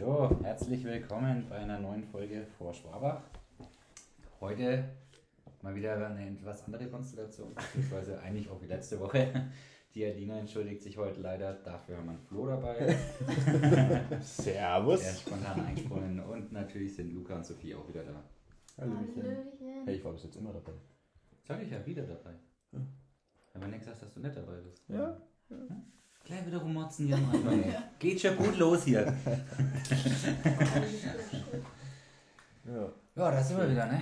So, herzlich willkommen bei einer neuen Folge vor Schwabach. Heute mal wieder eine etwas andere Konstellation, beziehungsweise eigentlich auch wie letzte Woche. Die Adina entschuldigt sich heute leider, dafür haben wir einen Flo dabei. Servus. Der ist spontan eingesprungen und natürlich sind Luca und Sophie auch wieder da. Hallöchen. Hey, ich war bis jetzt immer dabei. Sag ich ja wieder dabei. Ja. Aber nicht gesagt, dass du nicht dabei bist. Ja. Gleich wieder rummotzen hier am Anfang. Geht schon gut los hier. Ja. Ja, da sind wir wieder, ne?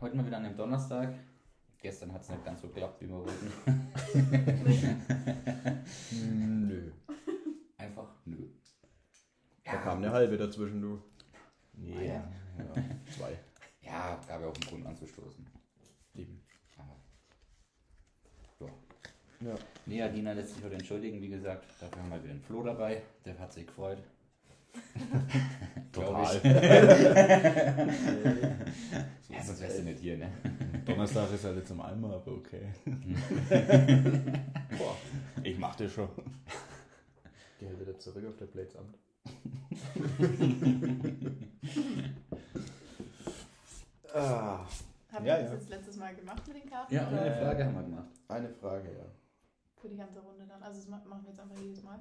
Heute mal wieder an dem Donnerstag. Gestern hat es nicht ganz so geklappt, wie wir wollten. Nö. Einfach nö. Da kam eine halbe dazwischen, du. Nee. Ja, Ja, zwei. ja gab ja auch einen Grund anzustoßen. Eben. Ja. Ja. Nee, Adina lässt sich heute entschuldigen, wie gesagt. Dafür haben wir wieder einen Flo dabei. Der hat sich gefreut. Glaub Total. ich. Ja, sonst wärst du nicht hier, ne? Donnerstag ist halt jetzt im Eimer, aber okay. Boah, ich mach das schon. Geh halt wieder zurück auf der Platesamt. ah, Habt Ja, ihr das ja. jetzt letztes Mal gemacht mit den Karten? Ja, oder eine Frage haben wir gemacht. eine Frage, ja. Für die ganze Runde dann. Also das ma- machen wir jetzt einfach jedes Mal.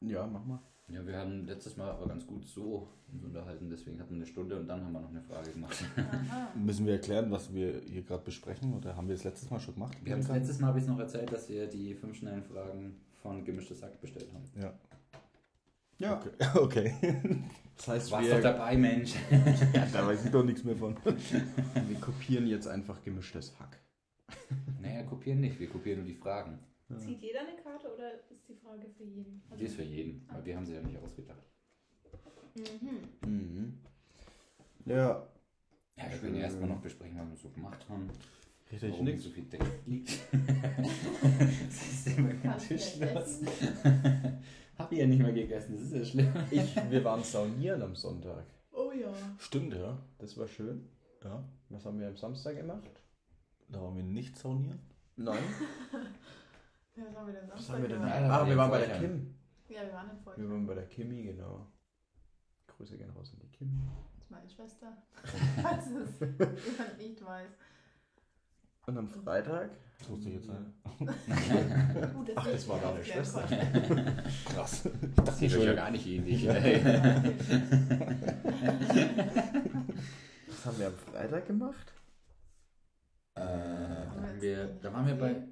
Ja, mach mal. Ja, wir haben letztes Mal aber ganz gut so uns unterhalten, deswegen hatten wir eine Stunde und dann haben wir noch eine Frage gemacht. Aha. Müssen wir erklären, was wir hier gerade besprechen oder haben wir das letztes Mal schon gemacht? Wir haben letztes Mal habe ich noch erzählt, dass wir die fünf schnellen Fragen von Gemischtes Sack bestellt haben. Ja. Ja, Okay. okay. das heißt, Warst doch wir, dabei, Mensch. da weiß ich doch nichts mehr von. wir kopieren jetzt einfach gemischtes Hack. Naja, kopieren nicht, wir kopieren nur die Fragen. Zieht jeder eine Karte oder ist die Frage für jeden? Also- Die ist für jeden, aber wir haben sie ja nicht ausgedacht. Mhm. Mhm. Ja, Ja, wir können ja erstmal noch besprechen, was wir so gemacht haben. Richtig warum nix. so viel Deck liegt. Siehst du immer ich Tisch los. Hab ich ja nicht mal gegessen, das ist ja schlimm. ich, wir waren saunieren am Sonntag. Oh ja. Stimmt, ja. Das war schön. ja. Was haben wir am Samstag gemacht? Da waren wir nicht saunieren. Nein. Ja, Was haben wir denn sonst? Was haben wir denn? gemacht? Ja, Ah, wir waren bei der. Kim. Ja, wir waren in Folge. Wir waren bei der Kimi, genau. Grüße gehen raus an die Kimi. Das ist meine Schwester. Falls es jemand nicht weiß. Und am Freitag? Das wusste ich jetzt nicht. Gut, Ach, ich das war deine Schwester. Krass. Ich Das dachte ist ja gar nicht ähnlich. Was haben wir am Freitag gemacht? äh, da, haben wir, da waren wir bei.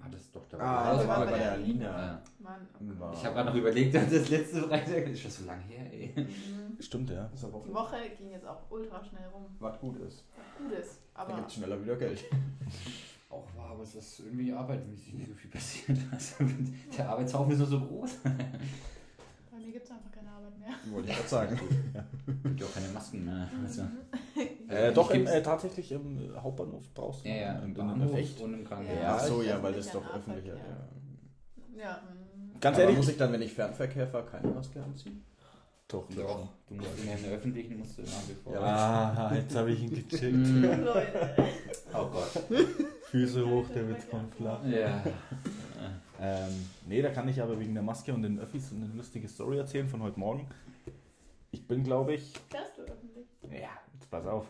War das doch da? Ah, das wir war waren bei der der Alina. Mann, oh Gott. Ich habe gerade noch überlegt, ob das letzte Freitag ist schon so lange her, ey. Mhm. Stimmt, ja. Das ist aber Die Woche ging jetzt auch ultra schnell rum. was gut ist. Was gut ist. Da Aber gibt es schneller wieder Geld. Auch wahr, aber es ist irgendwie arbeitsmäßig nicht so viel passiert. Also, der Arbeitshaufen ist nur so groß. bei mir gibt es einfach keine Arbeit mehr. Wollte ich gerade sagen. Gibt ja auch keine Masken mehr. Also, Äh, doch, im, äh, tatsächlich im Hauptbahnhof draußen. ja, ja, Im. Bahnhof Echt? und im Krankenhaus. Ja. Ach so, ja, weil das doch öffentlicher ja. Ja. Ganz Aber ehrlich. muss ich dann, wenn ich Fernverkehr fahre, keine Maske anziehen? Doch, Doch, du musst in der öffentlichen musst du nach wie vor. Ah, jetzt habe ich ihn gecheckt. Mm. Leute. Oh Gott. Füße hoch, der Witz kommt flach. Ja. Ähm, nee, da kann ich aber wegen der Maske und den Öffis eine lustige Story erzählen von heute Morgen. Ich bin, glaube ich, Fährst du öffentlich? ja, jetzt pass auf.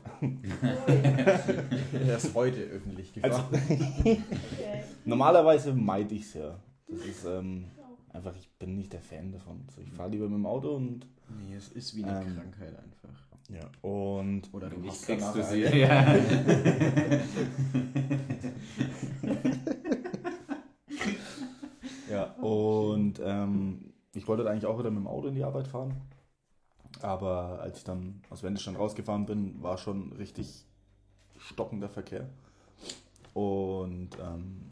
Er ist heute öffentlich gefahren. Okay. Normalerweise meide ich es ja. Das ist ähm, einfach, ich bin nicht der Fan davon. Also ich fahre lieber mit dem Auto und nee, es ist wie eine Ähm. Krankheit einfach. ja. Und Oder du hast kriegst du sie? eine. Ja. ja, und ähm, ich wollte eigentlich auch wieder mit dem Auto in die Arbeit fahren. Aber als ich dann aus Wendestand rausgefahren bin, war schon richtig stockender Verkehr. Und ähm,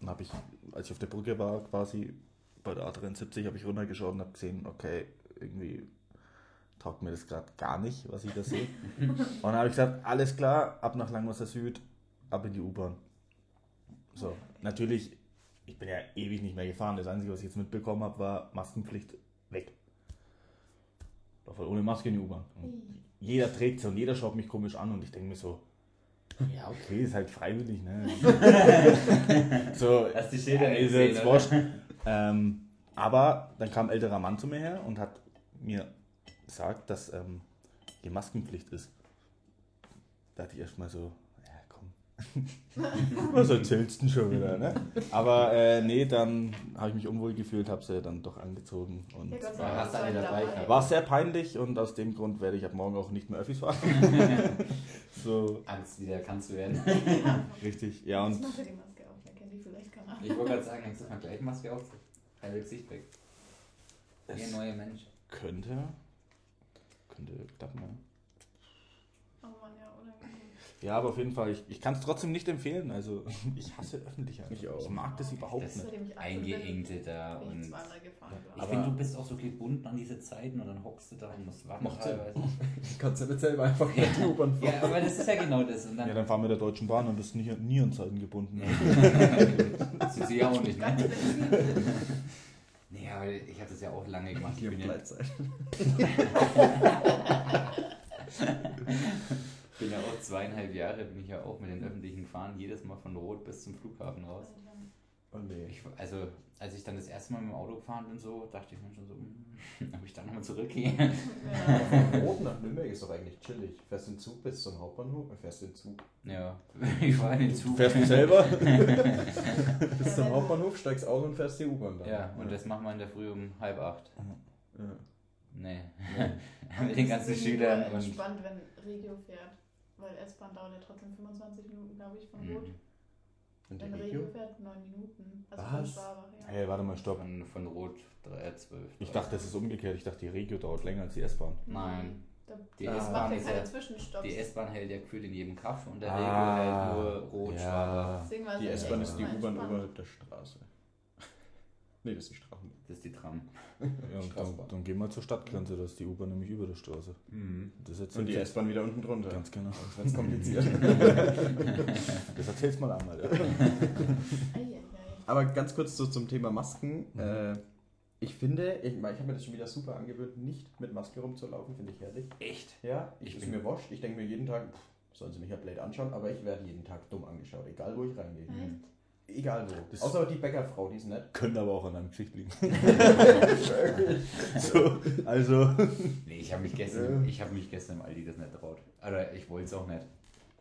dann habe ich, als ich auf der Brücke war, quasi bei der A73, habe ich runtergeschaut und habe gesehen, okay, irgendwie taugt mir das gerade gar nicht, was ich da sehe. und dann habe ich gesagt, alles klar, ab nach Langwasser Süd, ab in die U-Bahn. So, natürlich, ich bin ja ewig nicht mehr gefahren. Das Einzige, was ich jetzt mitbekommen habe, war Maskenpflicht weg. War voll ohne Maske in die U-Bahn. Jeder trägt sie und jeder schaut mich komisch an und ich denke mir so, ja, okay, ist halt freiwillig, ne? so, Hast die Schilder ja, ist jetzt wurscht. Ähm, aber dann kam ein älterer Mann zu mir her und hat mir sagt, dass ähm, hier Maskenpflicht ist. Da hatte ich erstmal so, was erzählst du denn schon wieder, ne? Aber äh, nee, dann habe ich mich unwohl gefühlt, habe sie dann doch angezogen und Ja, eine dabei war sehr peinlich und aus dem Grund werde ich ab morgen auch nicht mehr Öffis fahren. so, Angst, wieder erkannt zu werden. richtig, ja und macht er die Maske auf, da kennt die vielleicht keiner. Ich wollte gerade sagen, hängst du mal gleich Maske auf? Halbe Gesicht weg. Ein neuer Mensch. könnte, könnte klappen, ja. Oh Mann, ja, unangenehm. Ja, aber auf jeden Fall, ich, ich kann es trotzdem nicht empfehlen. Also, ich hasse Öffentlichkeit. Ich auch. Ich mag das überhaupt Das- nicht. Seitdem ich 18 Eingeengte da ich und. Ja, Ich Aber- finde, du bist auch so gebunden an diese Zeiten und dann hockst du da und musst warten teilweise. Kannst du nicht selber einfach in die U-Bahn fahren. Ja, aber das ist ja genau das. Und dann, Ja, dann fahren wir der Deutschen Bahn und bist nie, nie an Zeiten gebunden. das ist ja auch nicht, ne? Nee, aber ich habe das ja auch lange gemacht. Ich bin ja. Bin ja auch zweieinhalb Jahre, bin ich ja auch mit den Öffentlichen gefahren, jedes Mal von Rot bis zum Flughafen raus. Oh nee. Ich, also, als ich dann das erste Mal mit dem Auto gefahren bin, so, dachte ich mir schon so, hm, ob ich da nochmal zurückgehe. Ja. Von Rot nach Nürnberg ist doch eigentlich chillig. Fährst den Zug bis zum Hauptbahnhof, äh, fährst den Zug Ja, ich in den Du Zug. fährst du selber? bis zum Hauptbahnhof, steigst aus und fährst die U-Bahn dann. Ja, und das machen wir in der Früh um halb acht. Ja. Nee. Aber mit den ganzen ist Schülern nur und. entspannt, wenn Regio fährt. Weil S-Bahn dauert ja trotzdem 25 Minuten, glaube ich, von Rot. Mhm. Und die Wenn Regio? Fährt, 9 Minuten. Also Was? von Schwabach, ja. Hey, warte mal, stopp. Von, von Rot 3, 12. Ich dachte, das ist umgekehrt. Ich dachte, die Regio dauert länger als die S-Bahn. Nein. Da, Die Ah. das S-Bahn ist keine. Zwischenstopps. Die S-Bahn hält ja gefühlt in jedem Kaff und der Ah, Regio hält nur Rot, Schwaber. ja. Es Die S-Bahn ist die U-Bahn oberhalb der Straße. Nee, das ist die Straße. Das ist die Tram. ja und dann, dann gehen wir zur Stadtgrenze, da ist die U-Bahn nämlich über der Straße. Das erzählst Und die S-Bahn wieder unten drunter. Ganz genau. Sonst wird's kompliziert. Das erzählst mal einmal. Ja. Aber ganz kurz so zum Thema Masken. Äh, ich finde, ich, ich habe mir das schon wieder super angewöhnt, nicht mit Maske rumzulaufen, finde ich herrlich. Echt? Ja, ich Ich ist bin- mir wurscht. Ich denke mir jeden Tag, pff, sollen sie mich ja blöd anschauen, aber ich werde jeden Tag dumm angeschaut, egal wo ich reingehe. Echt? Egal wo. Das- Außer die Bäckerfrau, die ist nett. Könnte aber auch an einem Geschicht liegen. so, also. Nee, ich habe mich, gestern, ich hab mich gestern im Aldi das nicht traut. Oder ich wollte es auch nicht.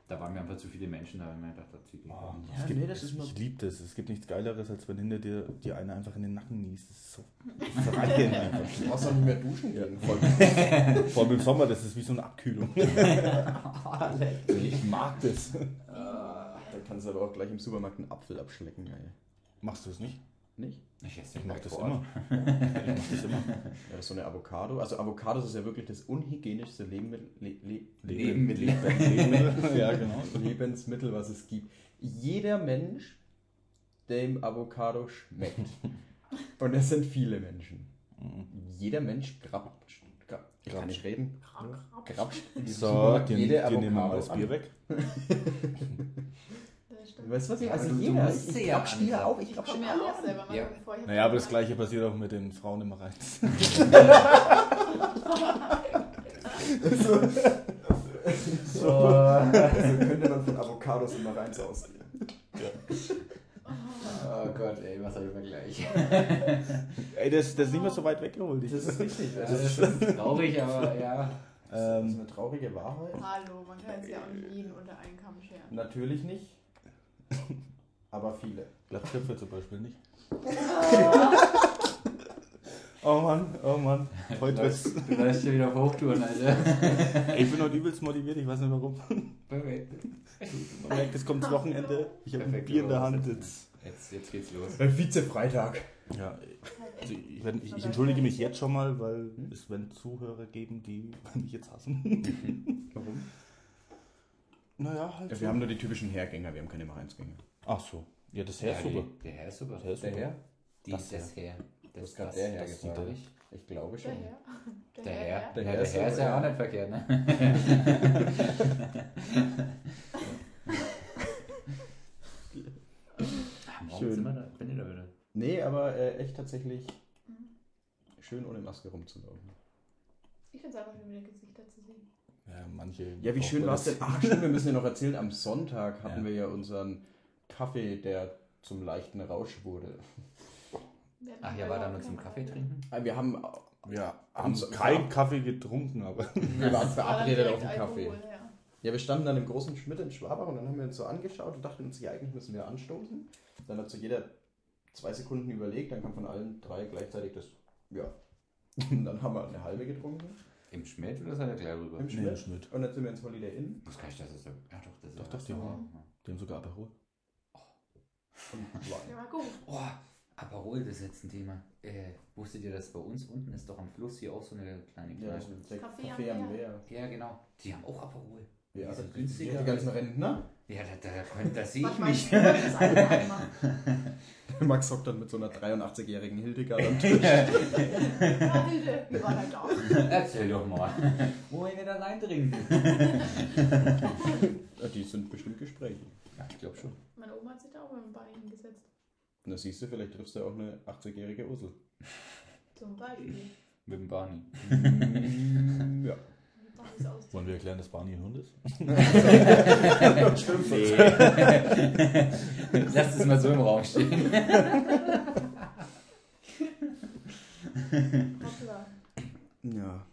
Da waren mir einfach zu viele Menschen, da habe ich mir gedacht, das zieht Oh. Ja, es gibt, nee, das ist ich liebe das. Es gibt nichts Geileres, als wenn hinter dir dir einer einfach in den Nacken niest. Das ist so befreiend einfach. Du brauchst doch nicht mehr duschen Ja. gehen. Voll. Vor allem im Sommer, das ist wie so eine Abkühlung. ich mag das. Kannst du aber auch gleich im Supermarkt einen Apfel abschlecken. Ey. Machst du es nicht? Nicht? Ich, esse Ich den mach das immer. Ich mach das immer. Ja, so eine Avocado. Also Avocados ist ja wirklich das unhygienischste Lebensmittel, Le Le Lebensmittel. Lebensmittel. Ja, genau. Lebensmittel, was es gibt. Jeder Mensch, dem Avocado schmeckt. Und es sind viele Menschen. Mhm. Jeder Mensch grapscht. gra- Ich kann nicht reden. In diesem So, die jede nehmen wir mal das an. Bier weg. Stimmt. Weißt du was ich Ja, Also du- du jeder. musst Ich, ich ja ja anfangen. auch. Ich komme die ja alle auch selber mal Ja. gucken, bevor ich Naja, aber das gleiche passiert auch mit den Frauen immer rein. So, also könnte man von Avocados immer rein so ausgehen. Oh Gott, ey, was habe ich mir gleich? Ey, das, das ist nicht mehr so weit weggeholt. Das ist richtig. Das Das ist, traurig, aber ja. das ist Ähm, eine traurige Wahrheit. Hallo, man kann jetzt ja auch nicht jeden unter einen Kamm scheren. Natürlich nicht. Aber viele. Glattköpfe zum Beispiel nicht. oh Mann, oh Mann. Heute wird's. Du läufst schon wieder auf Hochtouren, Alter. Ich bin heute übelst motiviert, ich weiß nicht warum. Perfekt. Man merkt, es kommt das Wochenende. Ich habe ein Bier in der Hand. Jetzt. Jetzt, jetzt geht's los. Äh, Vize-Freitag. Ja, also ich, werd- ich, ich entschuldige mich jetzt schon mal, weil es werden Zuhörer geben, die mich jetzt hassen. Warum? Naja, halt. Ja, so. wir haben nur die typischen Hergänger, wir haben keine Meinsgänger. Ach so. Ja, das Herr Ja, ist super. die- Der Herr ist super. Der Herr ist super. Die Das ist das Herr. Das, grad das, der Herr das gesagt. ich. Ich glaube Der schon. Herr. Der Herr. Der Herr der ist Herr ist ja auch nicht verkehrt, ne? Morgen Schön. sind wir da. Bin ich da wieder. Nee, aber äh, echt tatsächlich schön ohne Maske rumzulaufen. Ich finde es einfach schön, wieder Gesichter. Ja, manche. Ja, wie schön war es denn? Ach, stimmt, wir müssen ja noch erzählen, am Sonntag hatten Ja. wir ja unseren Kaffee, der zum leichten Rausch wurde. Ach ja, war da nur zum Kaffee trinken? Wir haben, Wir haben so- keinen Kaffee getrunken, aber. wir waren War verabredet auf den Kaffee. Alkohol, ja. Ja, wir standen dann im großen Schmidt in Schwabach und dann haben wir uns so angeschaut und dachten uns, ja, eigentlich müssen wir anstoßen. Dann hat so jeder zwei Sekunden überlegt, dann kam von allen drei gleichzeitig das, ja. Und dann haben wir eine halbe getrunken Im Schmidt oder seid ihr gleich rüber? im Nee, Schmidt. im Schmidt. Und dann sind wir ins Holiday Inn. Was kann ich das? Ist ja, ja doch, das ist Doch, ja doch, die haben-. Die haben sogar Aperol. Waren- Ja, war gut. Oh, Aperol, das ist jetzt ein Thema. Äh, wusstet ihr, dass bei uns unten ist doch am Fluss hier auch so eine kleine Ja, Kneipe? der Kaffee Kaffee am Meer. Ja, genau. Die haben auch Aperol. Ja, Die sind die günstiger. die ganzen Rentner. Ja, da, da, da, da sehe ich mich. Max hockt dann mit so einer 83-jährigen Hildegard am Tisch. Ja, Hilde, wir waren halt auch. Erzähl doch mal. Wo ich nicht allein trinken? Ja, die sind bestimmt Gespräche. Ja, ich glaube schon. Meine Oma hat sich da auch mit dem Bein hingesetzt. Na siehst du, vielleicht triffst du auch eine 80-jährige Ursel. Zum Beispiel. Mit dem Barney. ja. Wollen wir erklären, dass Barney ein Hund ist? Nee. Lass es mal so im Raum stehen. Hoppla. Ja.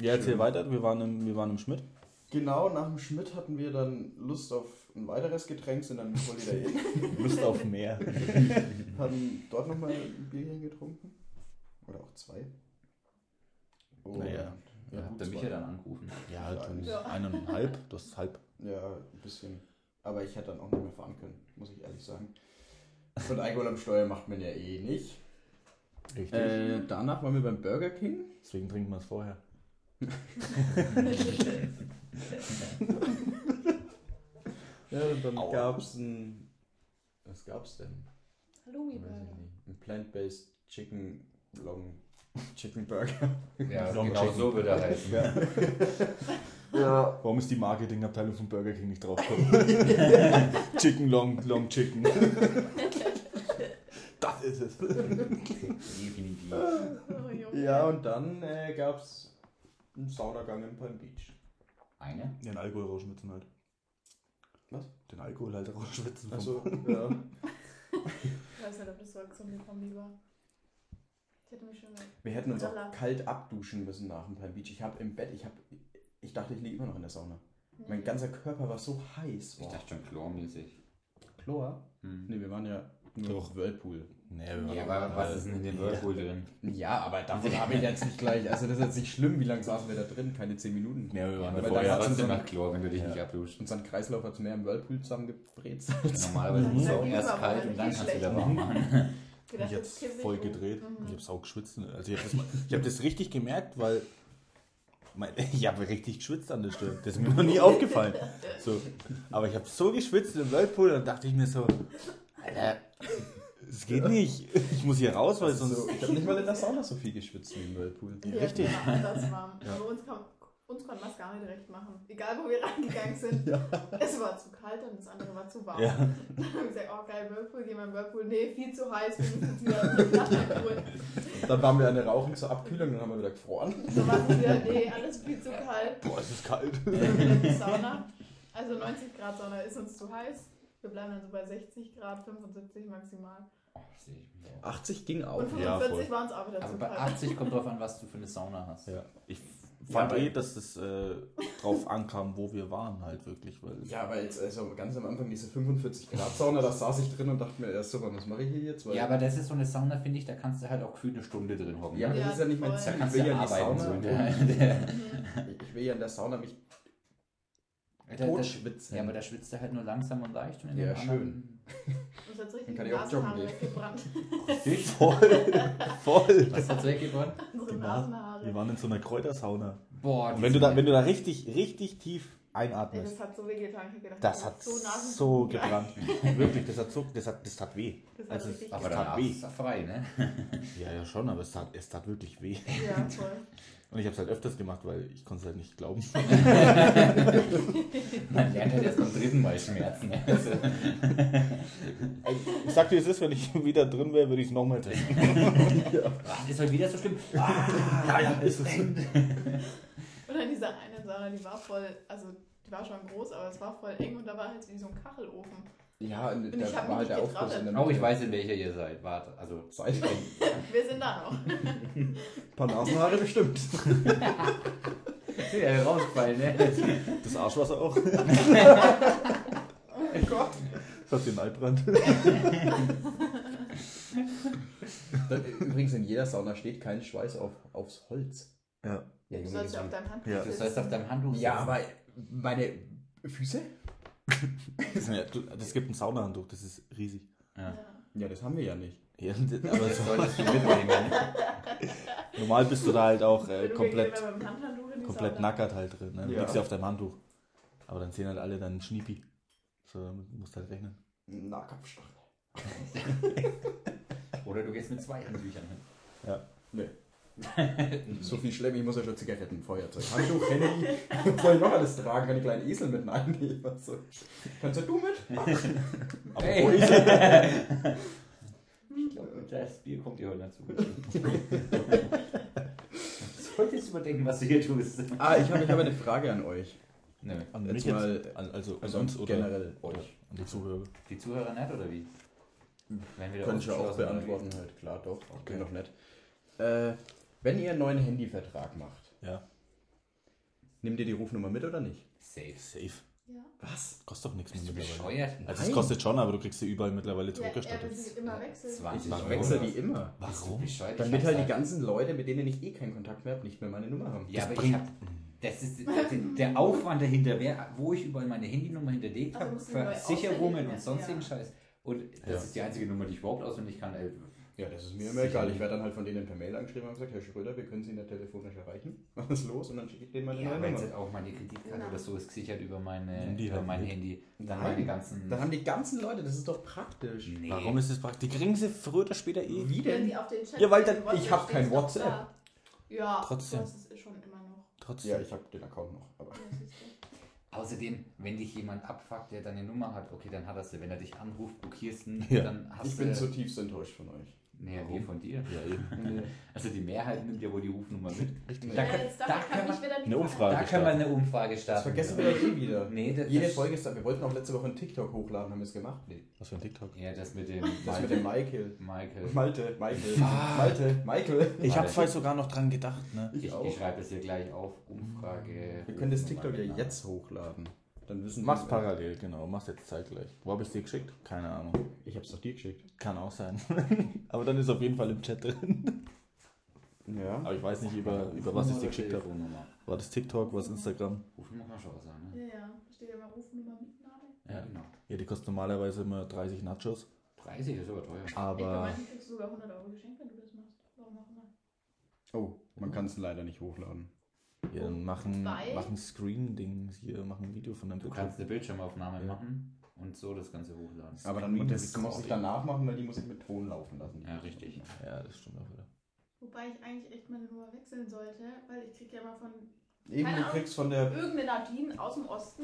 Ja, erzähl weiter. Wir waren im, wir waren im Schmidt. Genau, nach dem Schmidt hatten wir dann Lust auf ein weiteres Getränk, sind dann im Holiday Inn. Lust auf mehr. haben dort nochmal ein Bierchen getrunken. Oder auch zwei. Und- Naja. Ja, gut, habt ihr mich zwei. ja dann angerufen. Ja, halt schon Ja. eineinhalb. Das ist halb. Ja, ein bisschen. Aber ich hätte dann auch nicht mehr fahren können, muss ich ehrlich sagen. Und Alkohol am Steuer macht man ja eh nicht. Richtig. Äh, danach waren wir beim Burger King. Deswegen trinken wir es vorher. Ja, und dann gab es ein. Was gab's denn? Halloumi Burger. Ein Plant-Based Chicken Long Chicken Burger. Ja, Long genau Chicken. so wird er heißen. Ja. Warum ist die Marketingabteilung von Burger King nicht draufgekommen? chicken Long, Long Chicken. das ist es. Definitiv. Oh. Ja, und dann äh, gab es einen Saunagang in Palm Beach. Eine? Den Alkohol rausschwitzen halt. Was? Den Alkohol halt rausschwitzen. Achso, ja. Ich weiß nicht, ob das so eine Kombi war. Ich hätte mich schon. Wir hätten uns auch kalt abduschen müssen nach dem Palm Beach. Ich habe im Bett, ich habe, ich dachte, ich liege immer noch in der Sauna. Mein ganzer Körper war so heiß. Ich Boah. dachte schon chlormäßig. Chlor? Hm. Nee, wir waren ja nur Doch. Whirlpool. Nee, wir waren Ja, aber was ist denn in dem Whirlpool drin? Ja, aber davon habe ich jetzt nicht gleich. Also das ist jetzt nicht schlimm, wie lange saßen wir da drin? Keine 10 Minuten. Nee, wir waren Aber da dann vorher. hat's trotzdem so- nach Chlor, wenn du dich Ja. nicht abduschst. Unseren Kreislauf hat es mehr im Whirlpool zusammengebrezelt. Normalerweise ist es auch erst aber kalt und dann kannst du wieder warm machen. Ich hab jetzt voll gedreht. Mhm. Ich habe sau geschwitzt. Also ich habe das, ich hab das richtig gemerkt, weil mein, ich habe richtig geschwitzt an der Stirn. Das ist mir noch nie aufgefallen. So. Aber ich habe so geschwitzt im Whirlpool und dachte ich mir so, Alter, es geht nicht. Ich muss hier raus, weil sonst... so, ich habe nicht mal in der Sauna so viel geschwitzt wie im Whirlpool. Ja, Richtig. Genau, das war. Aber uns, kam, uns konnte man es gar nicht direkt machen. Egal, wo wir reingegangen sind. Es war zu kalt und das andere war zu warm. Ja. Dann haben wir gesagt, oh geil, Whirlpool, gehen wir in Whirlpool. Nee, viel zu heiß, wir müssen jetzt wieder nach. Dann waren wir eine Rauchen zur Abkühlung, dann haben wir wieder gefroren. So war es wieder, nee, alles viel zu kalt. Boah, es ist kalt. Dann wieder in die Sauna. Also 90 Grad Sauna ist uns zu heiß. Wir bleiben dann so bei 60 Grad, 75 maximal. Oh, das sehe ich mir auch. 80 ging Und auch. Ja, 45 voll. waren es auch wieder Aber zu bei kalt. 80 kommt drauf an, was du für eine Sauna hast. Ja. Ich Ja, fand aber- eh, dass das äh, drauf ankam, wo wir waren halt wirklich. Weil Ja, aber jetzt, also ganz am Anfang diese 45 Grad Sauna, da saß ich drin und dachte mir, ja, super, was mache ich hier jetzt? Weil Ja, aber das ist so eine Sauna, finde ich, da kannst du halt auch gefühlt eine Stunde drin hocken. Ja, aber Ja, das ist ja nicht mein. Ziel. Da Ich will ja in die arbeiten. Sauna. So. Der, der, Mhm. Ich will ja in der Sauna mich der, totschwitzen. ja, aber da schwitzt er halt nur langsam und leicht. Und in Ja, anderen- Uns hat richtig Dann kann die ich auch joggen Nasenhaare gehen. weggebrannt. voll, voll. Was hat's weggebrannt? Unsere. Nasenhaare. Wir waren in so einer Kräutersauna. Boah, Und wenn du da, wenn du da richtig, richtig tief Ey, einatmest, das hat so wehgetan. Ich hab gedacht, das das hat so so gebrannt. Wirklich, das hat so, das hat, das tat weh. Das hat Also, richtig aber das danach weh. ist frei, ne? Ja, ja schon, aber es tat, es tat wirklich weh. Ja, voll. Und ich habe es halt öfters gemacht, weil ich konnte es halt nicht glauben. Man lernt halt erst beim dritten Mal Schmerzen. Also, ich sag dir, es ist, wenn ich wieder drin wäre, würde ich es nochmal testen. ah, ist heute wieder so schlimm. Ah, Ja, ja, ist es. Und dann diese eine Sauna, die war voll, also die war schon groß, aber es war voll eng und da war halt wie so ein Kachelofen. Ja, und Und da war halt der Aufguss getraut, in der Oh, ich weiß, in welcher ihr seid. Warte, also. Seid ihr? Wir sind da noch. Ein paar Nasenhaare bestimmt. Ja rausgefallen, ne? Das Arschwasser auch. Oh Gott. Das hat den Altbrand. Übrigens, in jeder Sauna steht kein Schweiß auf, aufs Holz. Ja. Ja, Du sollst auf deinem Handtuch Ja. Du sollst auf deinem Handtuch Ja, aber meine Füße? Das gibt ein Saunahandtuch, das ist riesig. Ja. Ja. Das haben wir ja nicht. Ja, aber Das so, solltest du mitnehmen. normal bist du da halt auch äh, komplett, komplett nackert halt drin. Ne? Du Ja. liegst ja auf deinem Handtuch. Aber dann sehen halt alle dann Schniepi. So, damit musst du halt rechnen. Nahkampfstachel. Oder du gehst mit zwei Handtüchern hin. Ja. Nee. So viel schlimm, ich muss ja schon Zigaretten, Feuerzeug, Handtuch, Handy. Soll ich noch alles tragen? Kann ich kleinen Esel mit reinnehmen? Also, kannst ja du mit? Aber Hey. er? Ich glaube, das Bier kommt dir heute dazu. Solltest überdenken, was du hier tust. Ah, ich habe ich hab eine Frage an euch. Nö. An Jetzt mich jetzt? mal- an, also, an uns oder generell euch. an die Zuhörer? Die Zuhörer nicht, oder wie? Wenn wir Können ich ja auch beantworten halt, klar, doch. Okay. Noch nicht. Äh, wenn ihr einen neuen Handyvertrag macht, Ja. nehmt ihr die Rufnummer mit oder nicht? Safe. Safe. Ja. Was? Kostet doch nichts mehr Bist du mittlerweile. bescheuert? Also es Nein. kostet schon, aber du kriegst sie überall mittlerweile Ja, er will immer wechseln. 20 Ich Euro. wechsle die immer. Warum? Bescheuert, Damit halt die hab's ganzen Leute, mit denen ich eh keinen Kontakt mehr habe, nicht mehr meine Nummer haben. Ja, Das aber bringt- ich hab, das ist der, der Aufwand dahinter, wer, wo ich überall meine Handynummer hinterlegt Also habe, musst du neu Versicherungen und sonstigen lernen, Scheiß. Und das Ja. ist die einzige Nummer, die ich überhaupt auswendig kann. Ey, Ja, das ist mir immer egal. Ich werde dann halt von denen per Mail angeschrieben und gesagt, Herr Schröder, wir können Sie nicht telefonisch erreichen. Was ist los? Und dann schicke ich denen meine Ja, wenn jetzt auch meine Kreditkarte Genau. oder so ist gesichert über, meine, Handy über halt mein. Handy. Dann Nein. meine ganzen. Dann haben die ganzen Leute, das ist doch praktisch. Nee. Warum ist das praktisch? Die kriegen sie früher oder später eh. Wie denn? die auf den Chat Ja, weil dann- ich hab kein WhatsApp. Ja, Trotzdem. Das ist schon immer noch. Trotzdem. Ja, ich habe den Account noch. Aber. Außerdem, wenn dich jemand abfuckt, der deine Nummer hat, okay, dann hat er sie. Wenn er dich anruft, blockierst ihn, Ja. dann hast ich du. bin zutiefst enttäuscht von euch. Nee, wir von dir. Ja. Also die Mehrheit nimmt ja wohl die Rufnummer mit. Richtig. Da ja, kann- jetzt da kann man- Eine Umfrage. Da können wir eine Umfrage starten. Das vergessen wir doch eh wieder. Nee, das, Jede das, Folge ist da. Wir wollten auch letzte Woche einen TikTok hochladen, haben wir es gemacht. Was für ein TikTok? Ja, das mit dem. Das mit dem Michael. Michael. Malte, Michael. Malte, Michael. Ich habe vorhin sogar noch dran gedacht, ne? Ich, Ich auch. ich schreibe das hier gleich auf. Umfrage. Wir können das TikTok ja jetzt hochladen. Dann wissen Mach's die- parallel, genau. Mach's jetzt zeitgleich. Wo habe ich dir geschickt? Keine Ahnung. Ich hab's doch dir geschickt. Kann auch sein. aber dann ist auf jeden Fall im Chat drin. Ja. Aber ich weiß nicht, über, über was ich dir geschickt habe. War das TikTok, was Instagram? Rufnummer kann schon was sagen, ne? Ja, ja. Da steht ja immer Rufnummer mit Name. Ja, genau. Ja, die kostet normalerweise immer 30 Nachos. 30 ist aber teuer. Ey, bei Aber manchen kriegst du sogar 100 Euro geschenkt, wenn du das machst. Warum auch immer. Oh, man kann es leider nicht hochladen. Ja, dann machen, Weil- machen Screen-Dings hier, machen ein Video von deinem Du Bildschirm. kannst eine Bildschirmaufnahme Ja. machen und so das Ganze hochladen. Aber dann Screen das muss ich danach machen, weil die muss ich mit Ton laufen lassen. Ja, richtig. Ja, das stimmt auch wieder. Wobei ich eigentlich echt meine Nummer wechseln sollte, weil ich krieg ja immer von Eben, Keine du kriegst von der. irgendeine Nadine aus dem Osten,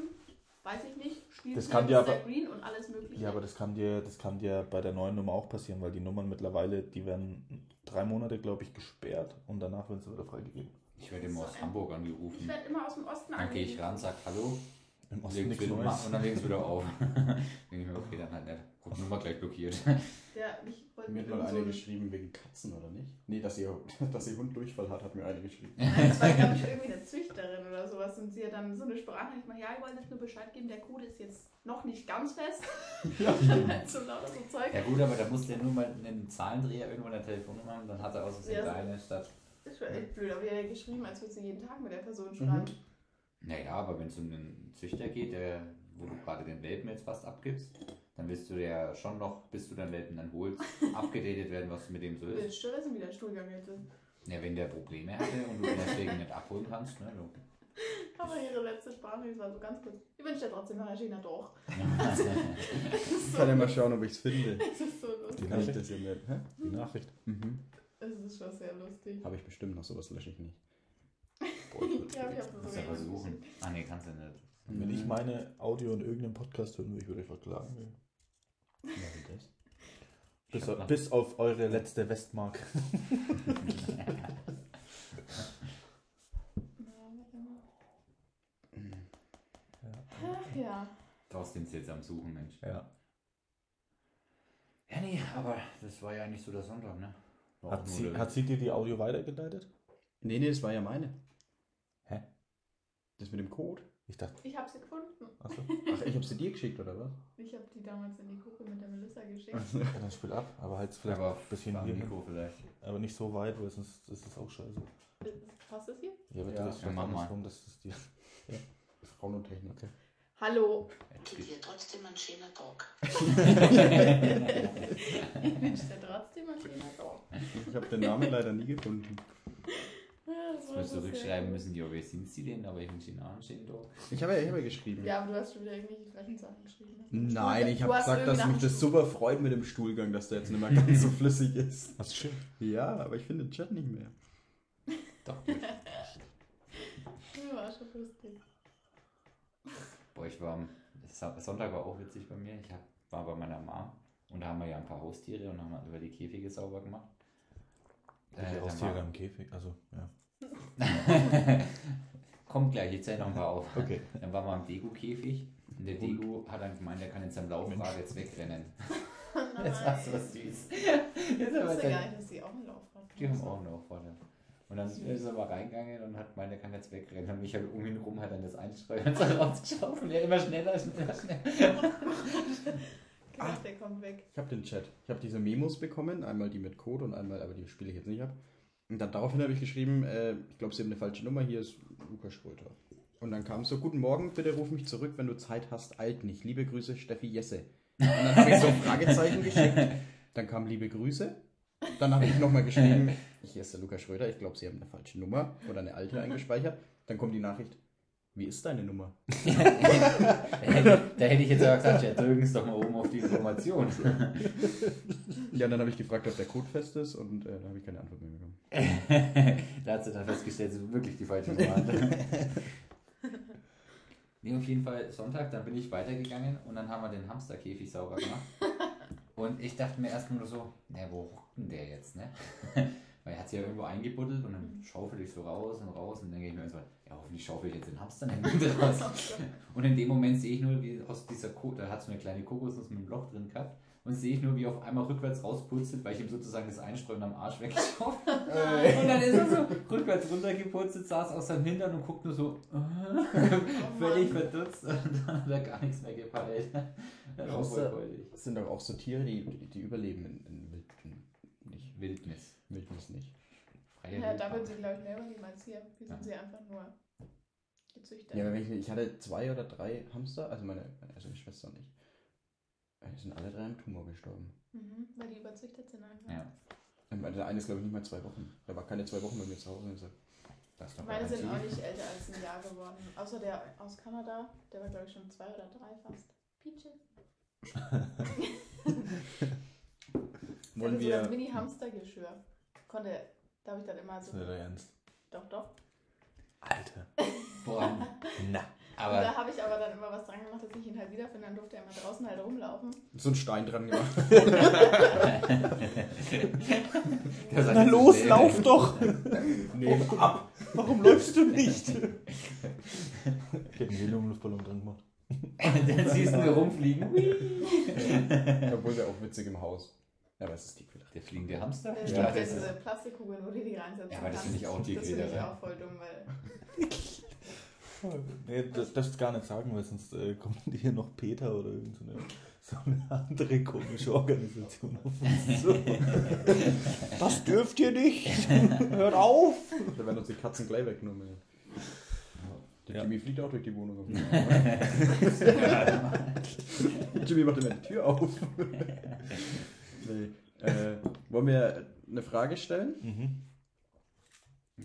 weiß ich nicht, spielt Das kann dir aber- Green und alles mögliche. Ja, aber das kann dir, das kann dir bei der neuen Nummer auch passieren, weil die Nummern mittlerweile, die werden drei Monate, glaube ich, gesperrt und danach werden sie wieder freigegeben. Ich werde immer aus Hamburg ich angerufen. werde immer aus dem Osten Dann gehe ich angerufen. ran, sag Hallo, Im Osten nichts wieder, Neues. und dann legen sie wieder auf. Denke ich mir, okay, dann halt nicht. Guck, Nummer gleich blockiert. Der, ich wollte Mir hat mal eine so geschrieben wegen Katzen, oder nicht? Nee, dass ihr, dass ihr Hund Durchfall hat, hat mir eine geschrieben. Das war, glaube ich, irgendwie eine Züchterin oder sowas. Und sie hat dann so eine Sprache. Ich meine, ja, ich wollte jetzt nur Bescheid geben, der Code ist jetzt noch nicht ganz fest. Ja. dann halt so lauter so Zeug. Ja gut, aber da musst du ja nur mal einen Zahlendreher irgendwo in der Telefonnummer haben, dann hat er aus Versehen Ja. deine statt. Das war echt blöd. Aber er hat geschrieben, als würde sie jeden Tag mit der Person Mhm. schreiben. Naja, aber wenn es um einen Züchter geht, der, wo du gerade den Welpen jetzt fast abgibst, dann willst du ja schon noch, bis du den Welpen dann holst, abgedatet werden, was mit dem so ist. Willst du wissen, wie der Stuhlgang jetzt ist? Ja, wenn der Probleme hatte und du ihn deswegen nicht abholen kannst, ne? Du. Aber ihre letzte Sprache, das war so ganz kurz. Ich wünsche dir trotzdem, Herr Regina, doch. Ich kann ja mal schauen, ob ich es finde. Das ist so lustig. Kann ich das ja? Die Nachricht. Mhm. Es ist schon sehr lustig. Habe ich bestimmt noch, sowas lösche ich nicht. Boah, ich Ja, ich habe ja versuchen. Ah ne, kannst du nicht. Wenn ich meine Audio in irgendeinem Podcast hören würde, ich würde euch verklagen. Ja, wie das? Bis, noch- bis auf eure letzte Westmark. Ach ja. Thorsten ist jetzt am Suchen, Mensch. Ja. Ja, nee, aber das war ja nicht so der Sonntag, ne? Hat sie, hat sie dir die Audio weitergeleitet? Nee, nee, das war ja meine. Hä? Das mit dem Code? Ich dachte, Ich habe sie gefunden. achso. Ach, ich hab sie dir geschickt, oder was? Ich habe die damals in die Gruppe mit der Melissa geschickt. Ja, dann spiel ab, aber halt vielleicht aber ein bisschen hier. Mikro vielleicht. Aber nicht so weit, weil sonst ist es auch scheiße. Passt das hier? Ja, aber Ja, du ist ja, mach mal. andersrum, dass es dir. Frauen und Technik. Okay. Hallo. Geht hier trotzdem ein schöner Tag. Ich wünsche dir trotzdem ein schöner Tag. Ich habe den Namen leider nie gefunden. Ja, das musst du zurückschreiben müssen, ja, wer sind sie denn? Aber ich wünsche ihnen auch einen schönen Tag. Ich habe ja, ich hab ja geschrieben. Ja, aber du hast schon wieder irgendwelche frechen Sachen geschrieben. Nein, ich habe gesagt, dass mich das super freut mit dem Stuhlgang, dass der jetzt nicht mehr ganz so flüssig ist. Das ist schön. Ja, aber ich finde den Chat nicht mehr. Doch, nicht. Ja, war schon lustig. Boah, ich war am Sonntag war auch witzig bei mir. Ich hab, war bei meiner Mom und da haben wir ja ein paar Haustiere und haben über die Käfige sauber gemacht. Die Äh, Haustiere war- im Käfig, also, ja. Kommt gleich, ich zähle noch ein paar auf. Okay. Dann waren wir am Degu-Käfig und der Degu hat dann gemeint, er kann in seinem Laufrad jetzt wegrennen. Das war so süß. Wusste gar dann, nicht, dass die auch ein Laufrad die haben auch einen Laufrad. ja. Und dann ist er mal reingegangen und hat gemeint, er kann jetzt wegrennen. Und mich halt um ihn rum hat dann das Einsteuern so rausgeschaut und er immer schneller, schneller, schneller. Gedacht, der kommt weg. Ich habe den Chat. Ich habe diese Memos bekommen, einmal die mit Code und einmal, aber die spiele ich jetzt nicht ab. Und dann daraufhin habe ich geschrieben, äh, ich glaube, Sie haben eine falsche Nummer, hier ist Lukas Schröter. Und dann kam so, guten Morgen, bitte ruf mich zurück, wenn du Zeit hast, alt nicht. Liebe Grüße, Steffi Jesse. Und dann habe ich so ein Fragezeichen geschickt. Dann kam liebe Grüße. Dann habe ich nochmal geschrieben, hier ist der Lukas Schröder, ich glaube, Sie haben eine falsche Nummer oder eine alte eingespeichert. Dann kommt die Nachricht, wie ist deine Nummer? da, hätte, da hätte ich jetzt aber gesagt, ja, drücken Sie doch mal oben auf die Information. Ja, und dann habe ich gefragt, ob der Code fest ist und äh, da habe ich keine Antwort mehr bekommen. da hat sie dann festgestellt, sie wirklich die falsche Nummer hatte. nee, auf jeden Fall Sonntag, dann bin ich weitergegangen und dann haben wir den Hamsterkäfig sauber gemacht. Und ich dachte mir erst nur so, na, wo hockt denn der jetzt, ne? Weil er hat sich ja irgendwo eingebuddelt und dann schaufel ich so raus und raus und dann denke ich mir so, ja, hoffentlich schaufel ich jetzt den Hamster nicht mit raus. Und in dem Moment sehe ich nur, wie aus dieser Ko da hat so eine kleine Kokosnuss mit einem Loch drin gehabt. Und sehe ich nur, wie er auf einmal rückwärts rauspurzelt, weil ich ihm sozusagen das Einstreuen am Arsch weggeschaufelt habe. Und dann ist er so rückwärts runtergepurzelt, saß aus seinem Hintern und guckt nur so Oh völlig verdutzt und dann hat er gar nichts mehr gepeilt. Das Außer- sind doch auch so Tiere, die, die, überleben in, in, Wild, in nicht, Wildnis. Wildnis nicht. Freie Ja, da würden sie, glaube ich, mehr überleben als hier. Hier sind Ja. sie einfach nur gezüchtet. Ja, aber ich, ich hatte zwei oder drei Hamster, also meine, also meine Schwester und ich. Äh, Die sind alle drei am Tumor gestorben. Mhm, weil die überzüchtet sind einfach. Ja. Der eine ist, glaube ich, nicht mal zwei Wochen. Der war keine zwei Wochen bei mir zu Hause und gesagt, das ist doch Meine gar sind auch nicht älter als ein Jahr geworden. Außer der aus Kanada, der war, glaube ich, schon zwei oder drei fast. Peaches. Wollen der hatte so ein wir. Mini-Hamstergeschirr. Konnte, da habe ich dann immer Das so. ist nicht dein Ernst. Doch, doch. Alter. Boah, Na. Und aber da habe ich aber dann immer was dran gemacht, dass ich ihn halt wiederfinde. Dann durfte er immer draußen halt rumlaufen. So einen Stein dran gemacht. Der sagt Na los, lauf doch! nee, ab. Warum läufst du nicht? Ich hätte einen Heliumluftballon dran gemacht. Dann siehst du nur rumfliegen. Obwohl der auch witzig im Haus. Ja, aber es ist gedacht. Der fliegende Hamster? Der Ja, ja, das diese ist, Plastikkugeln, wo du die reinsetzen Ja, aber das finde ich auch dick Das finde ich auch voll dumm, weil. Nee, das darfst du gar nicht sagen, weil sonst äh, kommt hier noch Peter oder irgend so eine, andere komische Organisation auf uns zu. Das dürft ihr nicht! Hört auf! Da werden uns die Katzen gleich weggenommen. Der Ja. Jimmy fliegt auch durch die Wohnung. Auf Jimmy macht immer die Tür auf. nee. äh, wollen wir eine Frage stellen? Mhm.